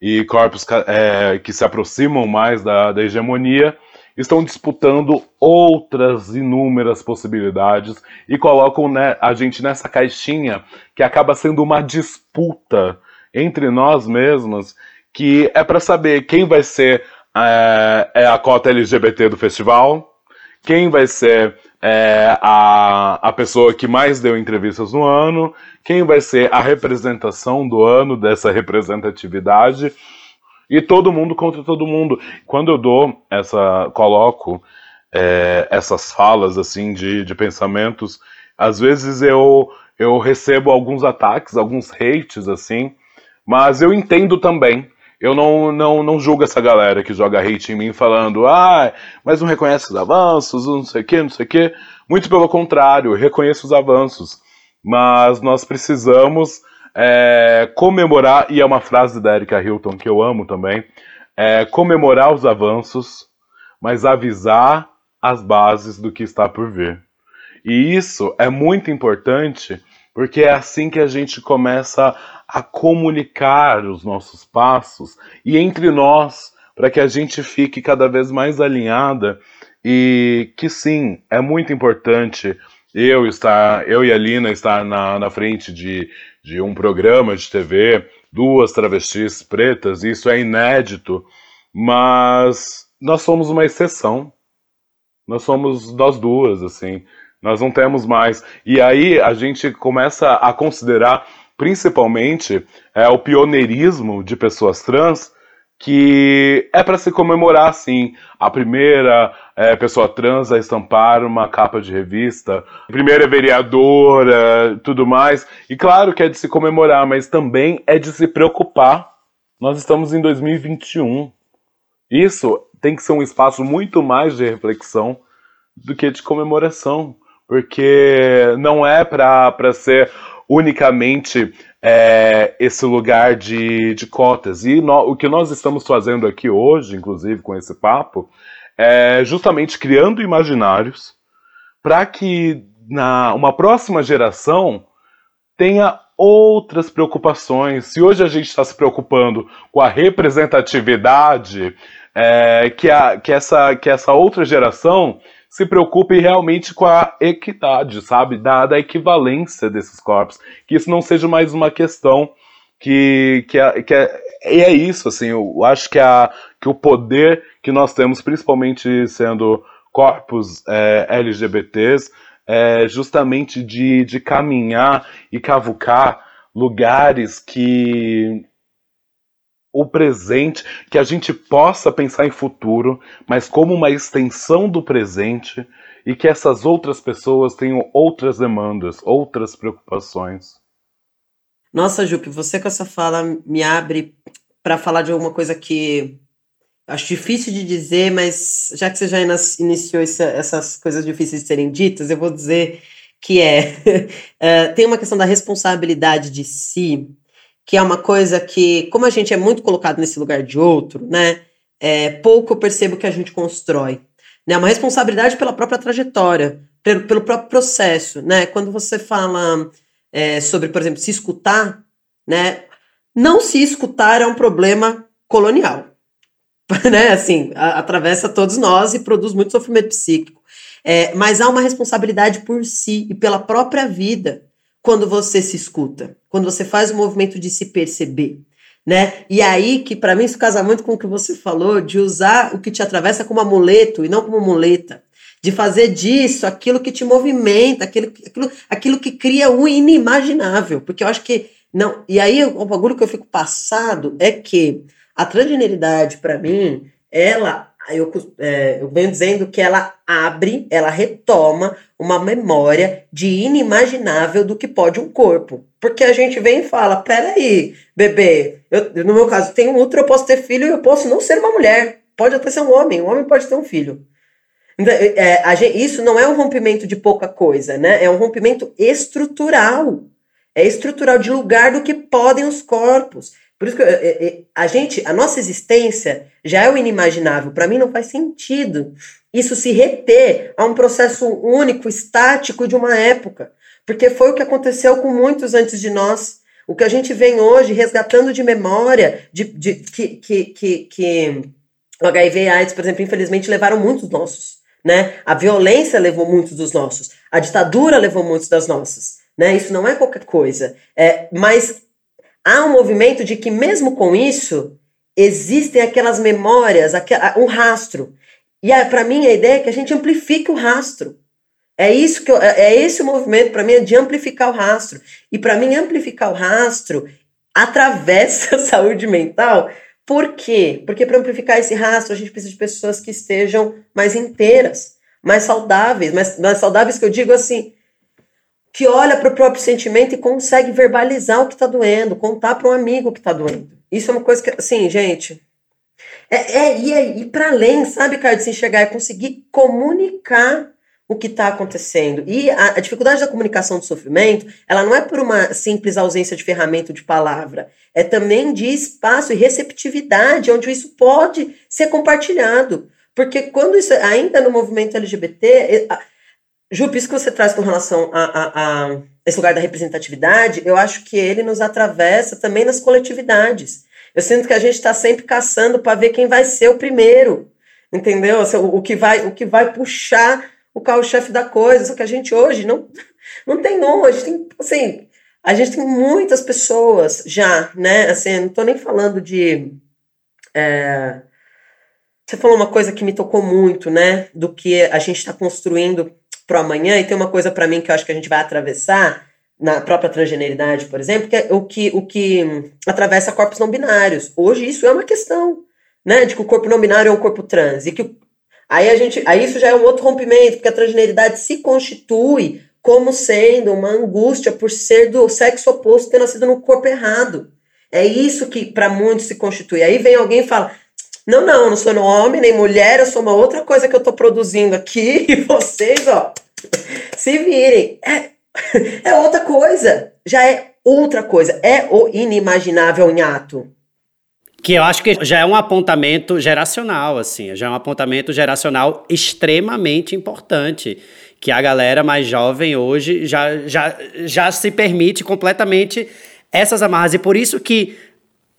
E corpos é, que se aproximam mais da, da hegemonia estão disputando outras inúmeras possibilidades e colocam né, a gente nessa caixinha que acaba sendo uma disputa entre nós mesmos, que é para saber quem vai ser é, é, a cota LGBT do festival, quem vai ser é, a, a pessoa que mais deu entrevistas no ano, quem vai ser a representação do ano dessa representatividade e todo mundo contra todo mundo. Quando eu dou essa, coloco é, essas falas assim de, de pensamentos, às vezes eu eu recebo alguns ataques, alguns hates assim, mas eu entendo também. Eu não, não, não julgo essa galera que joga hate em mim falando, ah, mas não reconhece os avanços, não sei o que, não sei o que. Muito pelo contrário, reconheço os avanços. Mas nós precisamos é, comemorar, e é uma frase da Erika Hilton que eu amo também, é, comemorar os avanços, mas avisar as bases do que está por vir. E isso é muito importante porque é assim que a gente começa a comunicar os nossos passos e entre nós, para que a gente fique cada vez mais alinhada e que sim, é muito importante eu estar, eu e a Lina estar na, na frente de, de um programa de TV, duas travestis pretas, isso é inédito, mas nós somos uma exceção. Nós somos nós duas, assim. Nós não temos mais. E aí a gente começa a considerar, principalmente, é, o pioneirismo de pessoas trans que é para se comemorar, assim, a primeira é, pessoa trans a estampar uma capa de revista, a primeira vereadora, tudo mais. E claro que é de se comemorar, mas também é de se preocupar. Nós estamos em 2021. Isso tem que ser um espaço muito mais de reflexão do que de comemoração, porque não é para ser unicamente é, esse lugar de, de cotas. E no, o que nós estamos fazendo aqui hoje, inclusive com esse papo, é justamente criando imaginários para que na uma próxima geração tenha outras preocupações. Se hoje a gente está se preocupando com a representatividade, é, que, a, que, essa, que essa outra geração se preocupe realmente com a equidade, sabe? Da, da equivalência desses corpos. Que isso não seja mais uma questão que, que, é, que é, é isso, assim, eu acho que, a, que o poder que nós temos, principalmente sendo corpos é, LGBTs, é justamente de, de caminhar e cavucar lugares que o presente, que a gente possa pensar em futuro, mas como uma extensão do presente e que essas outras pessoas tenham outras demandas, outras preocupações. Nossa, Jupe, você com essa fala me abre para falar de alguma coisa que acho difícil de dizer, mas já que você já iniciou essa, essas coisas difíceis de serem ditas, eu vou dizer que é, é [laughs] tem uma questão da responsabilidade de si que é uma coisa que, como a gente é muito colocado nesse lugar de outro, né, é, pouco eu percebo que a gente constrói. Né, uma responsabilidade pela própria trajetória, pelo, pelo próprio processo. Né? Quando você fala é, sobre, por exemplo, se escutar, né, não se escutar é um problema colonial. [laughs] né? Assim, a, atravessa todos nós e produz muito sofrimento psíquico. É, mas há uma responsabilidade por si e pela própria vida quando você se escuta, quando você faz o movimento de se perceber, né? E aí que para mim isso casa muito com o que você falou de usar o que te atravessa como amuleto e não como muleta, de fazer disso aquilo que te movimenta, aquilo, aquilo, aquilo que cria o inimaginável, porque eu acho que não. E aí o bagulho que eu fico passado é que a transgeneridade para mim, ela eu, é, eu venho dizendo que ela abre, ela retoma uma memória de inimaginável do que pode um corpo. Porque a gente vem e fala: peraí, bebê, eu, no meu caso, tenho um útero, eu posso ter filho e eu posso não ser uma mulher. Pode até ser um homem, um homem pode ter um filho. Então, é, gente, isso não é um rompimento de pouca coisa, né? É um rompimento estrutural. É estrutural de lugar do que podem os corpos. Por isso que é, é, a gente, a nossa existência já é o inimaginável. Para mim não faz sentido isso se reter a um processo único, estático de uma época. Porque foi o que aconteceu com muitos antes de nós. O que a gente vem hoje resgatando de memória, de, de que, que, que, que o HIV e AIDS, por exemplo, infelizmente levaram muitos nossos. Né? A violência levou muitos dos nossos. A ditadura levou muitos das nossas. Né? Isso não é qualquer coisa. É, mas há um movimento de que, mesmo com isso, existem aquelas memórias, um rastro. E para mim a ideia é que a gente amplifique o rastro. É isso que eu, é, é esse o movimento para mim é de amplificar o rastro. E para mim amplificar o rastro atravessa a [laughs] saúde mental. Por quê? Porque para amplificar esse rastro a gente precisa de pessoas que estejam mais inteiras, mais saudáveis, mais, mais saudáveis que eu digo assim, que olha para o próprio sentimento e consegue verbalizar o que está doendo, contar para um amigo que está doendo. Isso é uma coisa que, assim, gente. É, é ir, é para além, sabe, cara, de se enxergar, é conseguir comunicar o que está acontecendo. E a, a, dificuldade da comunicação do sofrimento, ela não é por uma simples ausência de ferramenta de palavra, é também de espaço e receptividade, onde isso pode ser compartilhado. Porque quando isso, ainda no movimento LGBT, Ju, isso que você traz com relação a, a, a, esse lugar da representatividade, eu acho que ele nos atravessa também nas coletividades. Eu sinto que a gente está sempre caçando para ver quem vai ser o primeiro. entendeu? O, o, que vai, o que vai puxar o carro-chefe da coisa. Só que a gente hoje não, não tem um, a gente tem, assim, a gente tem muitas pessoas já, né? Assim, não tô nem falando de. É, você falou uma coisa que me tocou muito, né? Do que a gente está construindo para amanhã, e tem uma coisa para mim que eu acho que a gente vai atravessar na própria transgeneridade, por exemplo, que é o que, o que atravessa corpos não binários. Hoje isso é uma questão, né? De que o corpo não binário é um corpo trans. E que aí a gente. Aí isso já é um outro rompimento, porque a transgeneridade se constitui como sendo uma angústia por ser do sexo oposto, ter nascido no corpo errado. É isso que para muitos se constitui. Aí vem alguém e fala: não, não, eu não sou homem nem mulher, eu sou uma outra coisa que eu tô produzindo aqui [laughs] e vocês, ó, se virem. É, [laughs] é outra coisa. Já é outra coisa. É o inimaginável em ato. Que eu acho que já é um apontamento geracional, assim, já é um apontamento geracional extremamente importante. Que a galera mais jovem hoje já, já, já se permite completamente essas amarras. E por isso que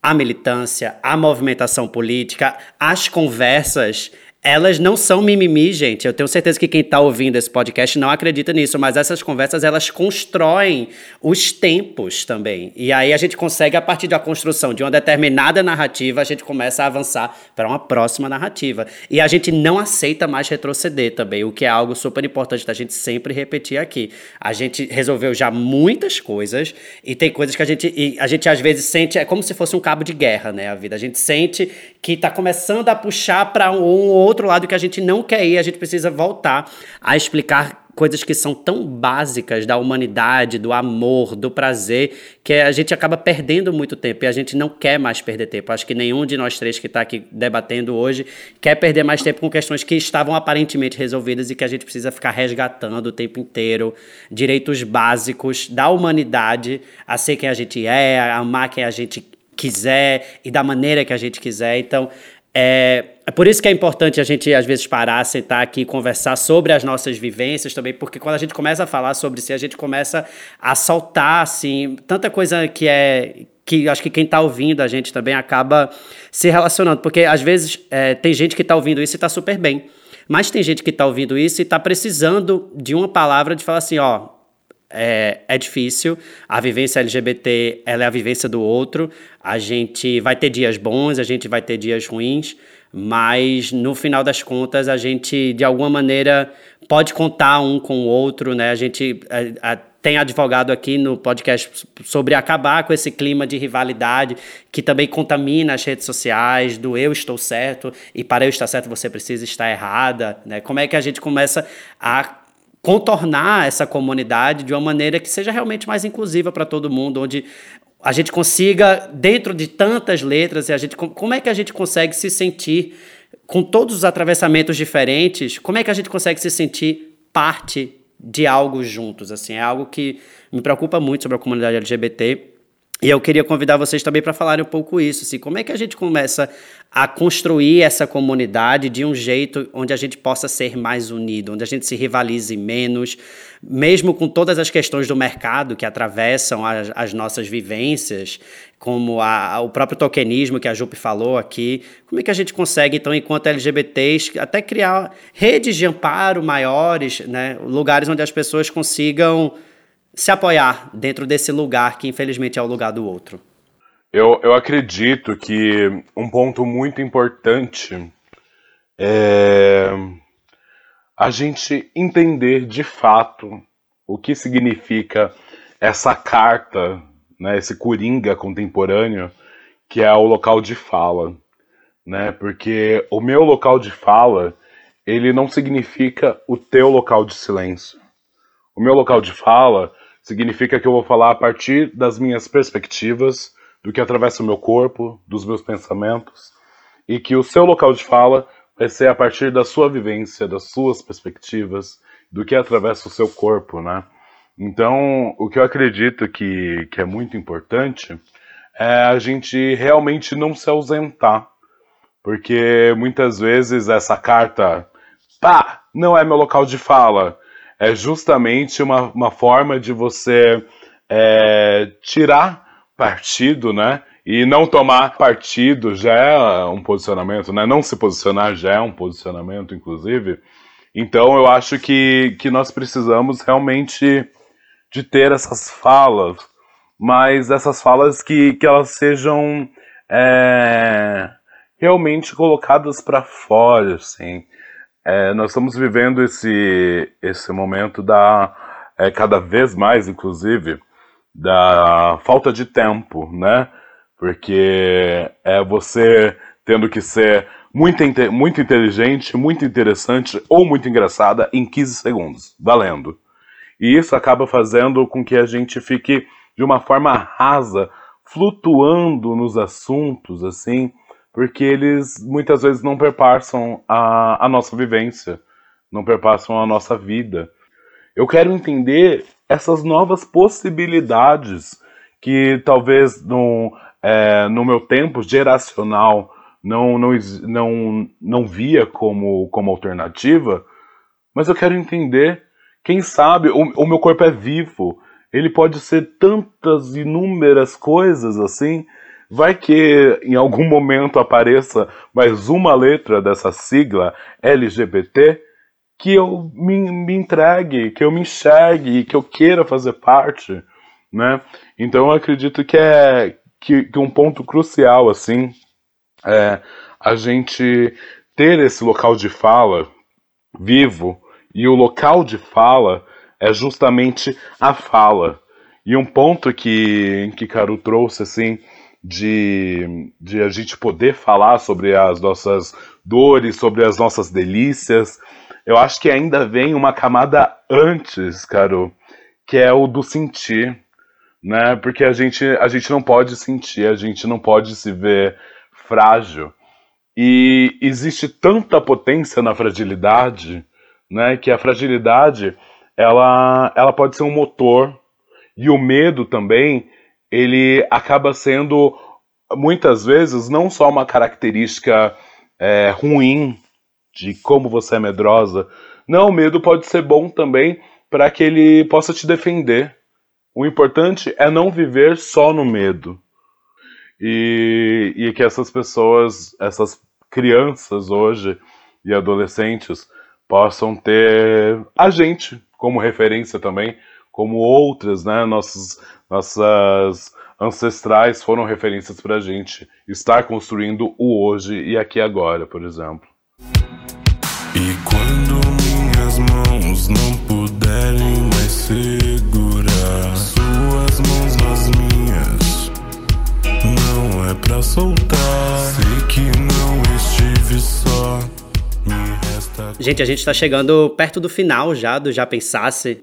a militância, a movimentação política, as conversas elas não são mimimi, gente. Eu tenho certeza que quem está ouvindo esse podcast não acredita nisso, mas essas conversas elas constroem os tempos também. E aí a gente consegue, a partir da construção de uma determinada narrativa, a gente começa a avançar para uma próxima narrativa. E a gente não aceita mais retroceder também, o que é algo super importante da gente sempre repetir aqui. A gente resolveu já muitas coisas e tem coisas que a gente, a gente às vezes sente, é como se fosse um cabo de guerra, né? A vida. A gente sente que está começando a puxar para um outro lado que a gente não quer ir, a gente precisa voltar a explicar coisas que são tão básicas da humanidade, do amor, do prazer, que a gente acaba perdendo muito tempo e a gente não quer mais perder tempo. Acho que nenhum de nós três que está aqui debatendo hoje quer perder mais tempo com questões que estavam aparentemente resolvidas e que a gente precisa ficar resgatando o tempo inteiro. Direitos básicos da humanidade, a ser quem a gente é, a amar quem a gente quiser e da maneira que a gente quiser. Então, é, é por isso que é importante a gente, às vezes, parar, sentar aqui e conversar sobre as nossas vivências também, porque quando a gente começa a falar sobre si, a gente começa a soltar, assim, tanta coisa que é. que acho que quem está ouvindo a gente também acaba se relacionando, porque às vezes é, tem gente que está ouvindo isso e está super bem. Mas tem gente que está ouvindo isso e está precisando de uma palavra de falar assim, ó, é, é difícil. A vivência LGBT ela é a vivência do outro. A gente vai ter dias bons, a gente vai ter dias ruins, mas no final das contas a gente de alguma maneira pode contar um com o outro, né? A gente a, a, tem advogado aqui no podcast sobre acabar com esse clima de rivalidade que também contamina as redes sociais, do eu estou certo e para eu estar certo você precisa estar errada, né? Como é que a gente começa a contornar essa comunidade de uma maneira que seja realmente mais inclusiva para todo mundo, onde a gente consiga, dentro de tantas letras, e a gente, como é que a gente consegue se sentir, com todos os atravessamentos diferentes, como é que a gente consegue se sentir parte de algo juntos? Assim, é algo que me preocupa muito sobre a comunidade LGBT e eu queria convidar vocês também para falarem um pouco isso, assim, como é que a gente começa a construir essa comunidade de um jeito onde a gente possa ser mais unido, onde a gente se rivalize menos, mesmo com todas as questões do mercado que atravessam as, as nossas vivências, como a, o próprio tokenismo que a Jupe falou aqui, como é que a gente consegue, então, enquanto LGBTs, até criar redes de amparo maiores, né, lugares onde as pessoas consigam se apoiar dentro desse lugar que infelizmente é o lugar do outro? Eu, eu acredito que um ponto muito importante é a gente entender de fato o que significa essa carta, né, esse coringa contemporâneo, que é o local de fala. Né? Porque o meu local de fala, ele não significa o teu local de silêncio. O meu local de fala significa que eu vou falar a partir das minhas perspectivas, do que atravessa o meu corpo, dos meus pensamentos, e que o seu local de fala vai ser a partir da sua vivência, das suas perspectivas, do que atravessa o seu corpo, né? Então, o que eu acredito que, que é muito importante é a gente realmente não se ausentar, porque muitas vezes essa carta, pá, não é meu local de fala, é justamente uma, uma forma de você é, tirar partido, né? E não tomar partido já é um posicionamento, né? Não se posicionar já é um posicionamento, inclusive. Então eu acho que, que nós precisamos realmente de ter essas falas, mas essas falas que, que elas sejam é, realmente colocadas para fora, assim. É, nós estamos vivendo esse, esse momento da é, cada vez mais, inclusive, da falta de tempo, né? Porque é você tendo que ser muito, muito inteligente, muito interessante ou muito engraçada em 15 segundos, valendo. E isso acaba fazendo com que a gente fique de uma forma rasa, flutuando nos assuntos, assim, porque eles muitas vezes não perpassam a, a nossa vivência, não perpassam a nossa vida. Eu quero entender essas novas possibilidades que talvez no, é, no meu tempo geracional não, não, não, não via como, como alternativa, mas eu quero entender, quem sabe, o, o meu corpo é vivo, ele pode ser tantas inúmeras coisas assim, vai que em algum momento apareça mais uma letra dessa sigla LGBT que eu me, me entregue, que eu me enxergue, que eu queira fazer parte, né? Então eu acredito que é que, que um ponto crucial assim é a gente ter esse local de fala vivo e o local de fala é justamente a fala. E um ponto que, que Caru trouxe, assim, de, de a gente poder falar sobre as nossas dores, sobre as nossas delícias, eu acho que ainda vem uma camada antes, Caru, que é o do sentir, né? Porque a gente, a gente não pode sentir, a gente não pode se ver frágil. E existe tanta potência na fragilidade, né, que a fragilidade ela, ela pode ser um motor e o medo também ele acaba sendo muitas vezes não só uma característica é, ruim de como você é medrosa, não, o medo pode ser bom também para que ele possa te defender. O importante é não viver só no medo. E, e que essas pessoas, essas crianças hoje e adolescentes possam ter a gente como referência também, como outras, né? Nossas, nossas ancestrais foram referências para a gente estar construindo o hoje e aqui agora, por exemplo. E quando minhas mãos não puderem mais segurar suas mãos nas minhas, não é pra soltar. Sei que não estive só. Gente, a gente está chegando perto do final já do Já Pensasse.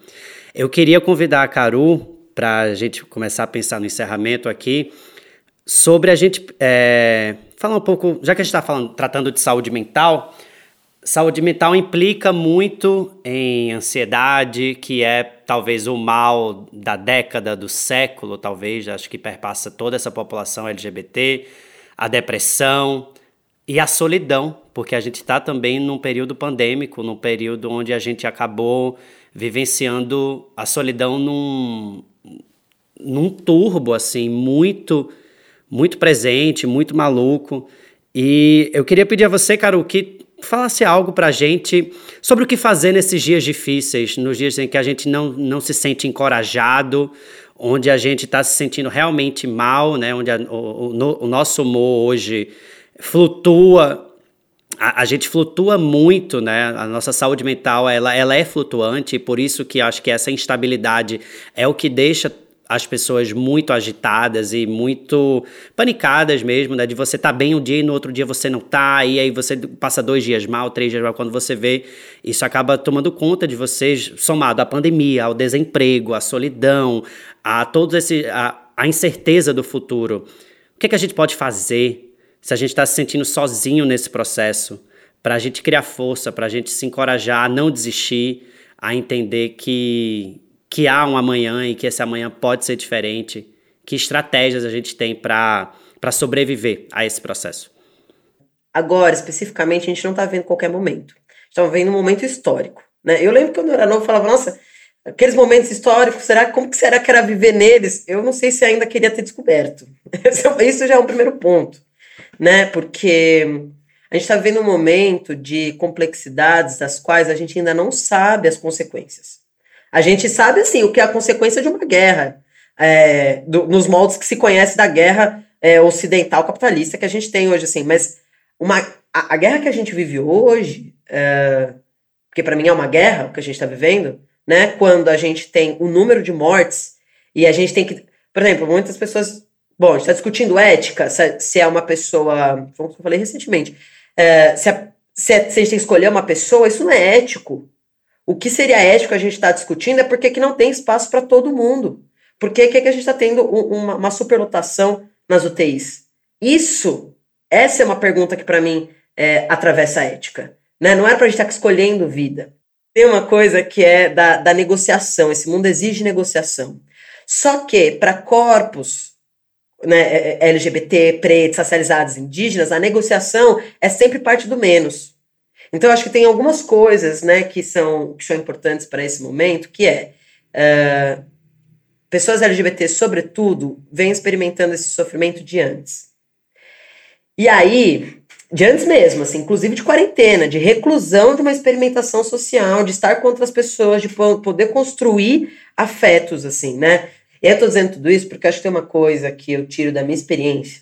Eu queria convidar a Caru para a gente começar a pensar no encerramento aqui sobre a gente é, falar um pouco, já que a gente está tratando de saúde mental, saúde mental implica muito em ansiedade, que é talvez o mal da década, do século, talvez, acho que perpassa toda essa população LGBT, a depressão e a solidão, porque a gente está também num período pandêmico, num período onde a gente acabou vivenciando a solidão num, num turbo, assim, muito, muito presente, muito maluco. E eu queria pedir a você, Carol, que falasse algo pra gente sobre o que fazer nesses dias difíceis, nos dias em que a gente não, não se sente encorajado, onde a gente está se sentindo realmente mal, né? Onde a, o, o, o nosso humor hoje flutua a, a, gente flutua muito, né? A nossa saúde mental ela, ela é flutuante, e por isso que acho que essa instabilidade é o que deixa as pessoas muito agitadas e muito panicadas mesmo, né? De você tá bem um dia e no outro dia você não tá, e aí você passa dois dias mal, três dias mal, quando você vê, isso acaba tomando conta de vocês, somado à pandemia, ao desemprego, à solidão, a todo esse. a, a incerteza do futuro. O que, é que a gente pode fazer se a gente está se sentindo sozinho nesse processo, para a gente criar força, para a gente se encorajar a não desistir, a entender que, que há um amanhã e que esse amanhã pode ser diferente, que estratégias a gente tem para sobreviver a esse processo. Agora, especificamente, a gente não está vendo qualquer momento. Estamos vendo um momento histórico. Né? Eu lembro que quando eu era novo, eu falava, nossa, aqueles momentos históricos, será como que será que era viver neles? Eu não sei se ainda queria ter descoberto. [laughs] Isso já é um primeiro ponto, né? Porque a gente está vivendo um momento de complexidades das quais a gente ainda não sabe as consequências. A gente sabe, assim, o que é a consequência de uma guerra, é, do, nos moldes que se conhece da guerra é, ocidental capitalista que a gente tem hoje, assim, mas uma, a, a guerra que a gente vive hoje, é, porque para mim é uma guerra o que a gente está vivendo, né? Quando a gente tem o número de mortes e a gente tem que, por exemplo, muitas pessoas, bom, a gente está discutindo ética, se, se, é uma pessoa, como eu falei recentemente, é, se, a, se, é, se, a gente tem que escolher uma pessoa, isso não é ético. O que seria ético a gente está discutindo é porque que não tem espaço para todo mundo. Por que, que a gente está tendo uma, uma superlotação nas UTIs? Isso, essa é uma pergunta que para mim é, atravessa a ética. Né? Não era para a gente estar tá escolhendo vida. Tem uma coisa que é da, da negociação. Esse mundo exige negociação. Só que para corpos né, é, é, LGBT, pretos, racializados, indígenas, a negociação é sempre parte do menos. Então, acho que tem algumas coisas né, que, são, que são importantes para esse momento, que é uh, pessoas LGBT, sobretudo, vêm experimentando esse sofrimento de antes. E aí, de antes mesmo, assim, inclusive de quarentena, de reclusão de uma experimentação social, de estar com outras pessoas, de poder construir afetos, assim, né? E eu tô dizendo tudo isso porque acho que tem uma coisa que eu tiro da minha experiência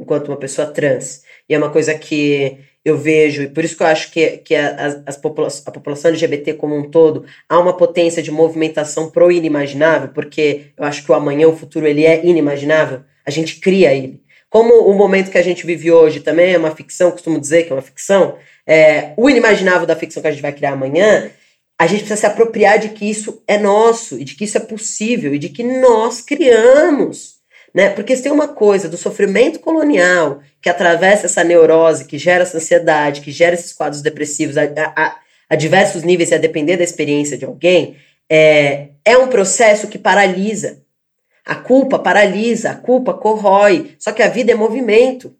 enquanto uma pessoa trans, e é uma coisa que eu vejo, e por isso que eu acho que, que a, as a população LGBT como um todo há uma potência de movimentação pro inimaginável, porque eu acho que o amanhã, o futuro, ele é inimaginável, a gente cria ele. Como o momento que a gente vive hoje também é uma ficção, costumo dizer que é uma ficção, é, o inimaginável da ficção que a gente vai criar amanhã a gente precisa se apropriar de que isso é nosso e de que isso é possível e de que nós criamos. Né? Porque se tem uma coisa do sofrimento colonial que atravessa essa neurose, que gera essa ansiedade, que gera esses quadros depressivos a, a, a diversos níveis e a depender da experiência de alguém, é, é um processo que paralisa. A culpa paralisa, a culpa corrói. Só que a vida é movimento.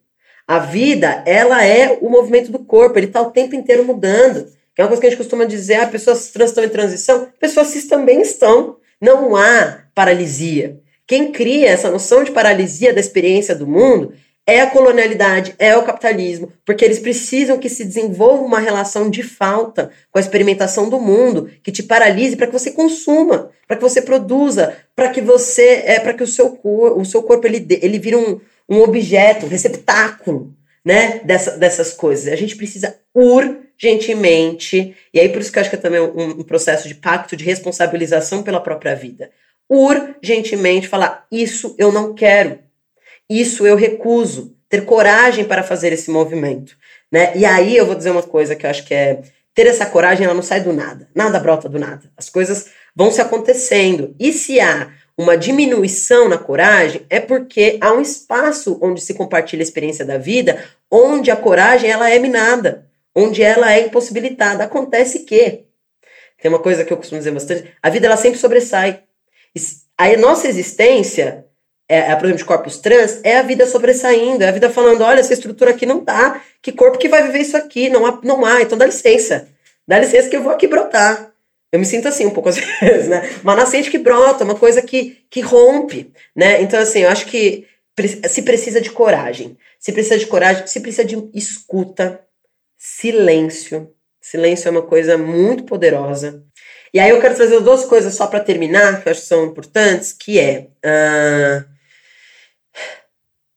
A vida, ela é o movimento do corpo, ele está o tempo inteiro mudando. É uma coisa que a gente costuma dizer, ah, pessoas trans estão em transição, pessoas cis também estão. Não há paralisia. Quem cria essa noção de paralisia da experiência do mundo é a colonialidade, é o capitalismo, porque eles precisam que se desenvolva uma relação de falta com a experimentação do mundo, que te paralise para que você consuma, para que você produza, para que você, é, para que o seu, cor, o seu corpo ele, ele vira um, um objeto, um receptáculo, né, dessa, dessas coisas. A gente precisa ur gentilmente, e aí por isso que eu acho que é também um, um processo de pacto de responsabilização pela própria vida. Urgentemente falar: isso eu não quero, isso eu recuso, ter coragem para fazer esse movimento. Né? E aí eu vou dizer uma coisa que eu acho que é ter essa coragem, ela não sai do nada, nada brota do nada. As coisas vão se acontecendo. E se há uma diminuição na coragem, é porque há um espaço onde se compartilha a experiência da vida, onde a coragem ela é minada onde ela é impossibilitada. Acontece que, tem uma coisa que eu costumo dizer bastante, a vida ela sempre sobressai. A nossa existência, é, é, por exemplo, de corpos trans, é a vida sobressaindo, é a vida falando, olha, essa estrutura aqui não tá, que corpo que vai viver isso aqui? Não há, não há, então dá licença. Dá licença que eu vou aqui brotar. Eu me sinto assim um pouco [laughs] às vezes, né? Uma nascente que brota, uma coisa que, que rompe, né? Então, assim, eu acho que se precisa de coragem. Se precisa de coragem, se precisa de escuta, silêncio. Silêncio é uma coisa muito poderosa. E aí eu quero trazer duas coisas só para terminar, que eu acho que são importantes, que é... Uh,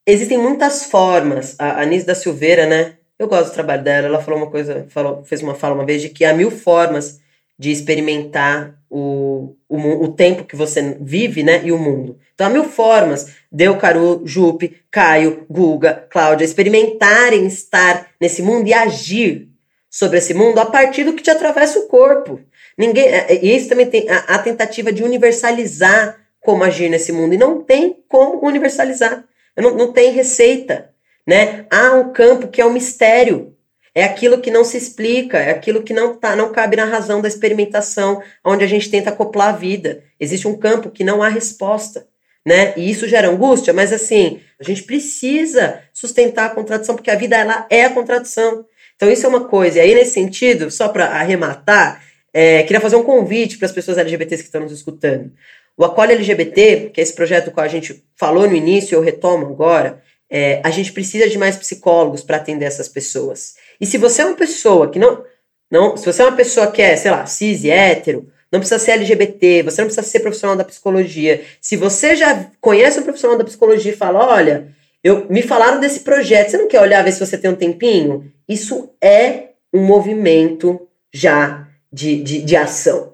existem muitas formas. A Anise da Silveira, né? Eu gosto do trabalho dela. Ela falou uma coisa, falou, fez uma fala uma vez de que há mil formas de experimentar o, o, o tempo que você vive, né? E o mundo. Então há mil formas Deu, Caru, Jupe, Caio, Guga, Cláudia experimentarem estar nesse mundo e agir sobre esse mundo a partir do que te atravessa o corpo. Ninguém, é, é, e isso também tem a, a tentativa de universalizar como agir nesse mundo. E não tem como universalizar. Não, não tem receita. Né? Há um campo que é um mistério. É aquilo que não se explica, é aquilo que não, tá, não cabe na razão da experimentação, onde a gente tenta acoplar a vida. Existe um campo que não há resposta né? E isso gera angústia, mas assim, a gente precisa sustentar a contradição, porque a vida ela é a contradição. Então isso é uma coisa. E aí nesse sentido, só para arrematar, É, queria fazer um convite para as pessoas LGBTs que estão nos escutando. O Acolhe LGBT, que é esse projeto que a gente falou no início, eu retomo agora, é, a gente precisa de mais psicólogos para atender essas pessoas. E se você é uma pessoa que não, não. Se você é uma pessoa que é, sei lá, cis e hétero, não precisa ser LGBT, você não precisa ser profissional da psicologia. Se você já conhece um profissional da psicologia e fala, olha, eu me falaram desse projeto, você não quer olhar ver se você tem um tempinho? Isso é um movimento já de, de, de ação.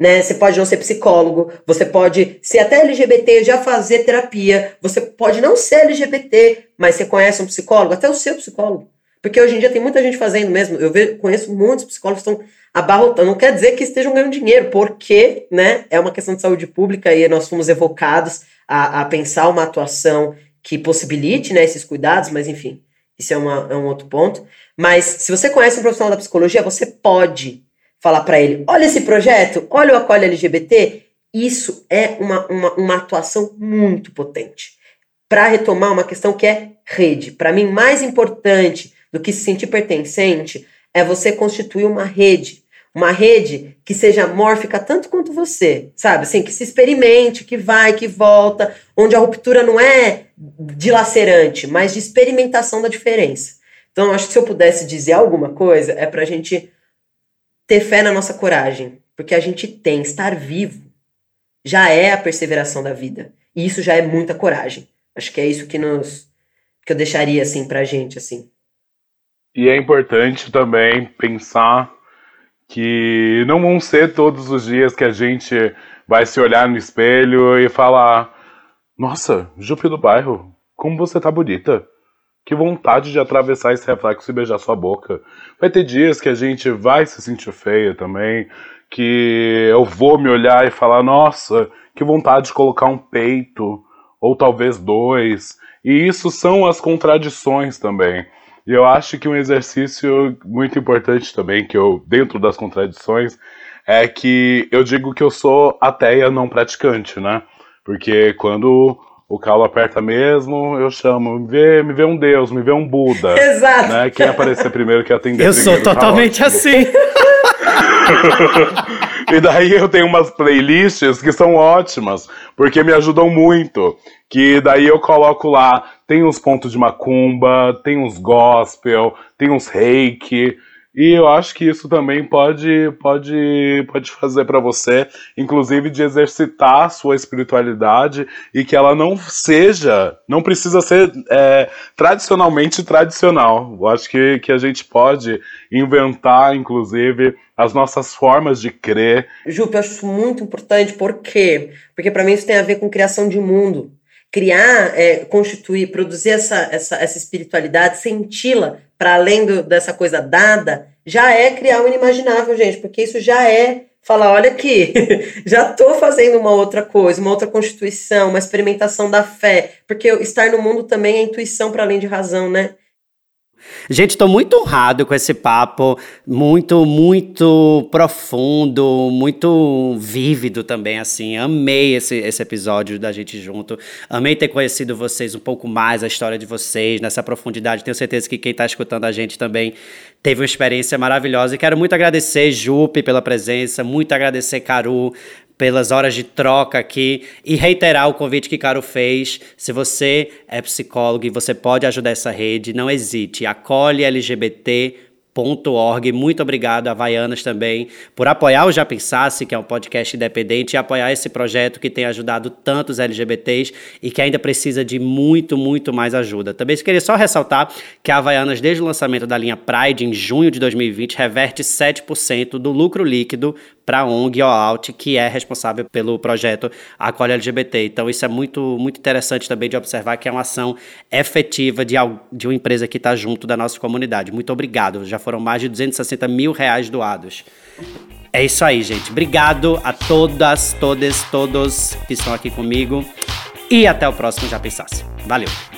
Né? Você pode não ser psicólogo, você pode ser até LGBT, já fazer terapia, você pode não ser LGBT, mas você conhece um psicólogo, até o seu psicólogo. Porque hoje em dia tem muita gente fazendo mesmo. Eu vejo, conheço muitos psicólogos que estão abarrotando. Não quer dizer que estejam ganhando dinheiro, porque né, é uma questão de saúde pública e nós fomos evocados a, a pensar uma atuação que possibilite né, esses cuidados, mas enfim, isso é, uma, é um outro ponto. Mas se você conhece um profissional da psicologia, você pode falar para ele: olha esse projeto, olha o Acolhe LGBT. Isso é uma, uma, uma atuação muito potente para retomar uma questão que é rede. Para mim, mais importante do que se sentir pertencente é você constituir uma rede. Uma rede que seja mórfica tanto quanto você, sabe? Assim, que se experimente, que vai, que volta, onde a ruptura não é dilacerante, mas de experimentação da diferença. Então, acho que se eu pudesse dizer alguma coisa, é pra gente ter fé na nossa coragem. Porque a gente tem, estar vivo já é a perseveração da vida. E isso já é muita coragem. Acho que é isso que nos que eu deixaria assim pra gente assim. E é importante também pensar que não vão ser todos os dias que a gente vai se olhar no espelho e falar: Nossa, Jupi do bairro, como você tá bonita. Que vontade de atravessar esse reflexo e beijar sua boca. Vai ter dias que a gente vai se sentir feia também, que eu vou me olhar e falar: Nossa, que vontade de colocar um peito, ou talvez dois. E isso são as contradições também. E eu acho que um exercício muito importante também, que eu, dentro das contradições, é que eu digo que eu sou ateia não praticante, né? Porque quando o calo aperta mesmo, eu chamo, me vê, me vê um Deus, me vê um Buda. [laughs] Exato. Né? Quem aparecer primeiro que atender Eu primeiro, sou tá totalmente ótimo. assim. [laughs] e daí eu tenho umas playlists que são ótimas, porque me ajudam muito. Que daí eu coloco lá, tem uns pontos de macumba, tem uns gospel, tem uns reiki. E eu acho que isso também pode, pode, pode fazer para você, inclusive de exercitar a sua espiritualidade e que ela não seja, não precisa ser é, tradicionalmente tradicional. Eu acho que, que a gente pode inventar, inclusive, as nossas formas de crer. Ju, eu acho isso muito importante, por quê? Porque para mim isso tem a ver com criação de mundo. Criar, é, constituir, produzir essa, essa, essa espiritualidade, senti-la para além do, dessa coisa dada, já é criar o inimaginável, gente, porque isso já é falar, olha aqui, [laughs] já estou fazendo uma outra coisa, uma outra constituição, uma experimentação da fé, porque estar no mundo também é intuição para além de razão, né? Gente, estou muito honrado com esse papo, muito, muito profundo, muito vívido também, assim. Amei esse, esse episódio da gente junto. Amei ter conhecido vocês um pouco mais, a história de vocês, nessa profundidade. Tenho certeza que quem está escutando a gente também teve uma experiência maravilhosa. E quero muito agradecer, Jupe, pela presença, muito agradecer, Caru, pelas horas de troca aqui e reiterar o convite que Caro fez. Se você é psicólogo e você pode ajudar essa rede, não hesite. Acolhe LGBT org. Muito obrigado, Havaianas, também, por apoiar o Já Pensasse, que é um podcast independente, e apoiar esse projeto que tem ajudado tantos LGBTs e que ainda precisa de muito, muito mais ajuda. Também queria só ressaltar que a Havaianas, desde o lançamento da linha Pride, em junho de 2020, reverte 7% do lucro líquido para a ONG Out, que é responsável pelo projeto Acolhe LGBT. Então, isso é muito, muito interessante também de observar que é uma ação efetiva de, de uma empresa que está junto da nossa comunidade. Muito obrigado. Já foram mais de 260 mil reais doados. É isso aí, gente. Obrigado a todas, todas, todos que estão aqui comigo. E até o próximo Já Pensasse. Valeu!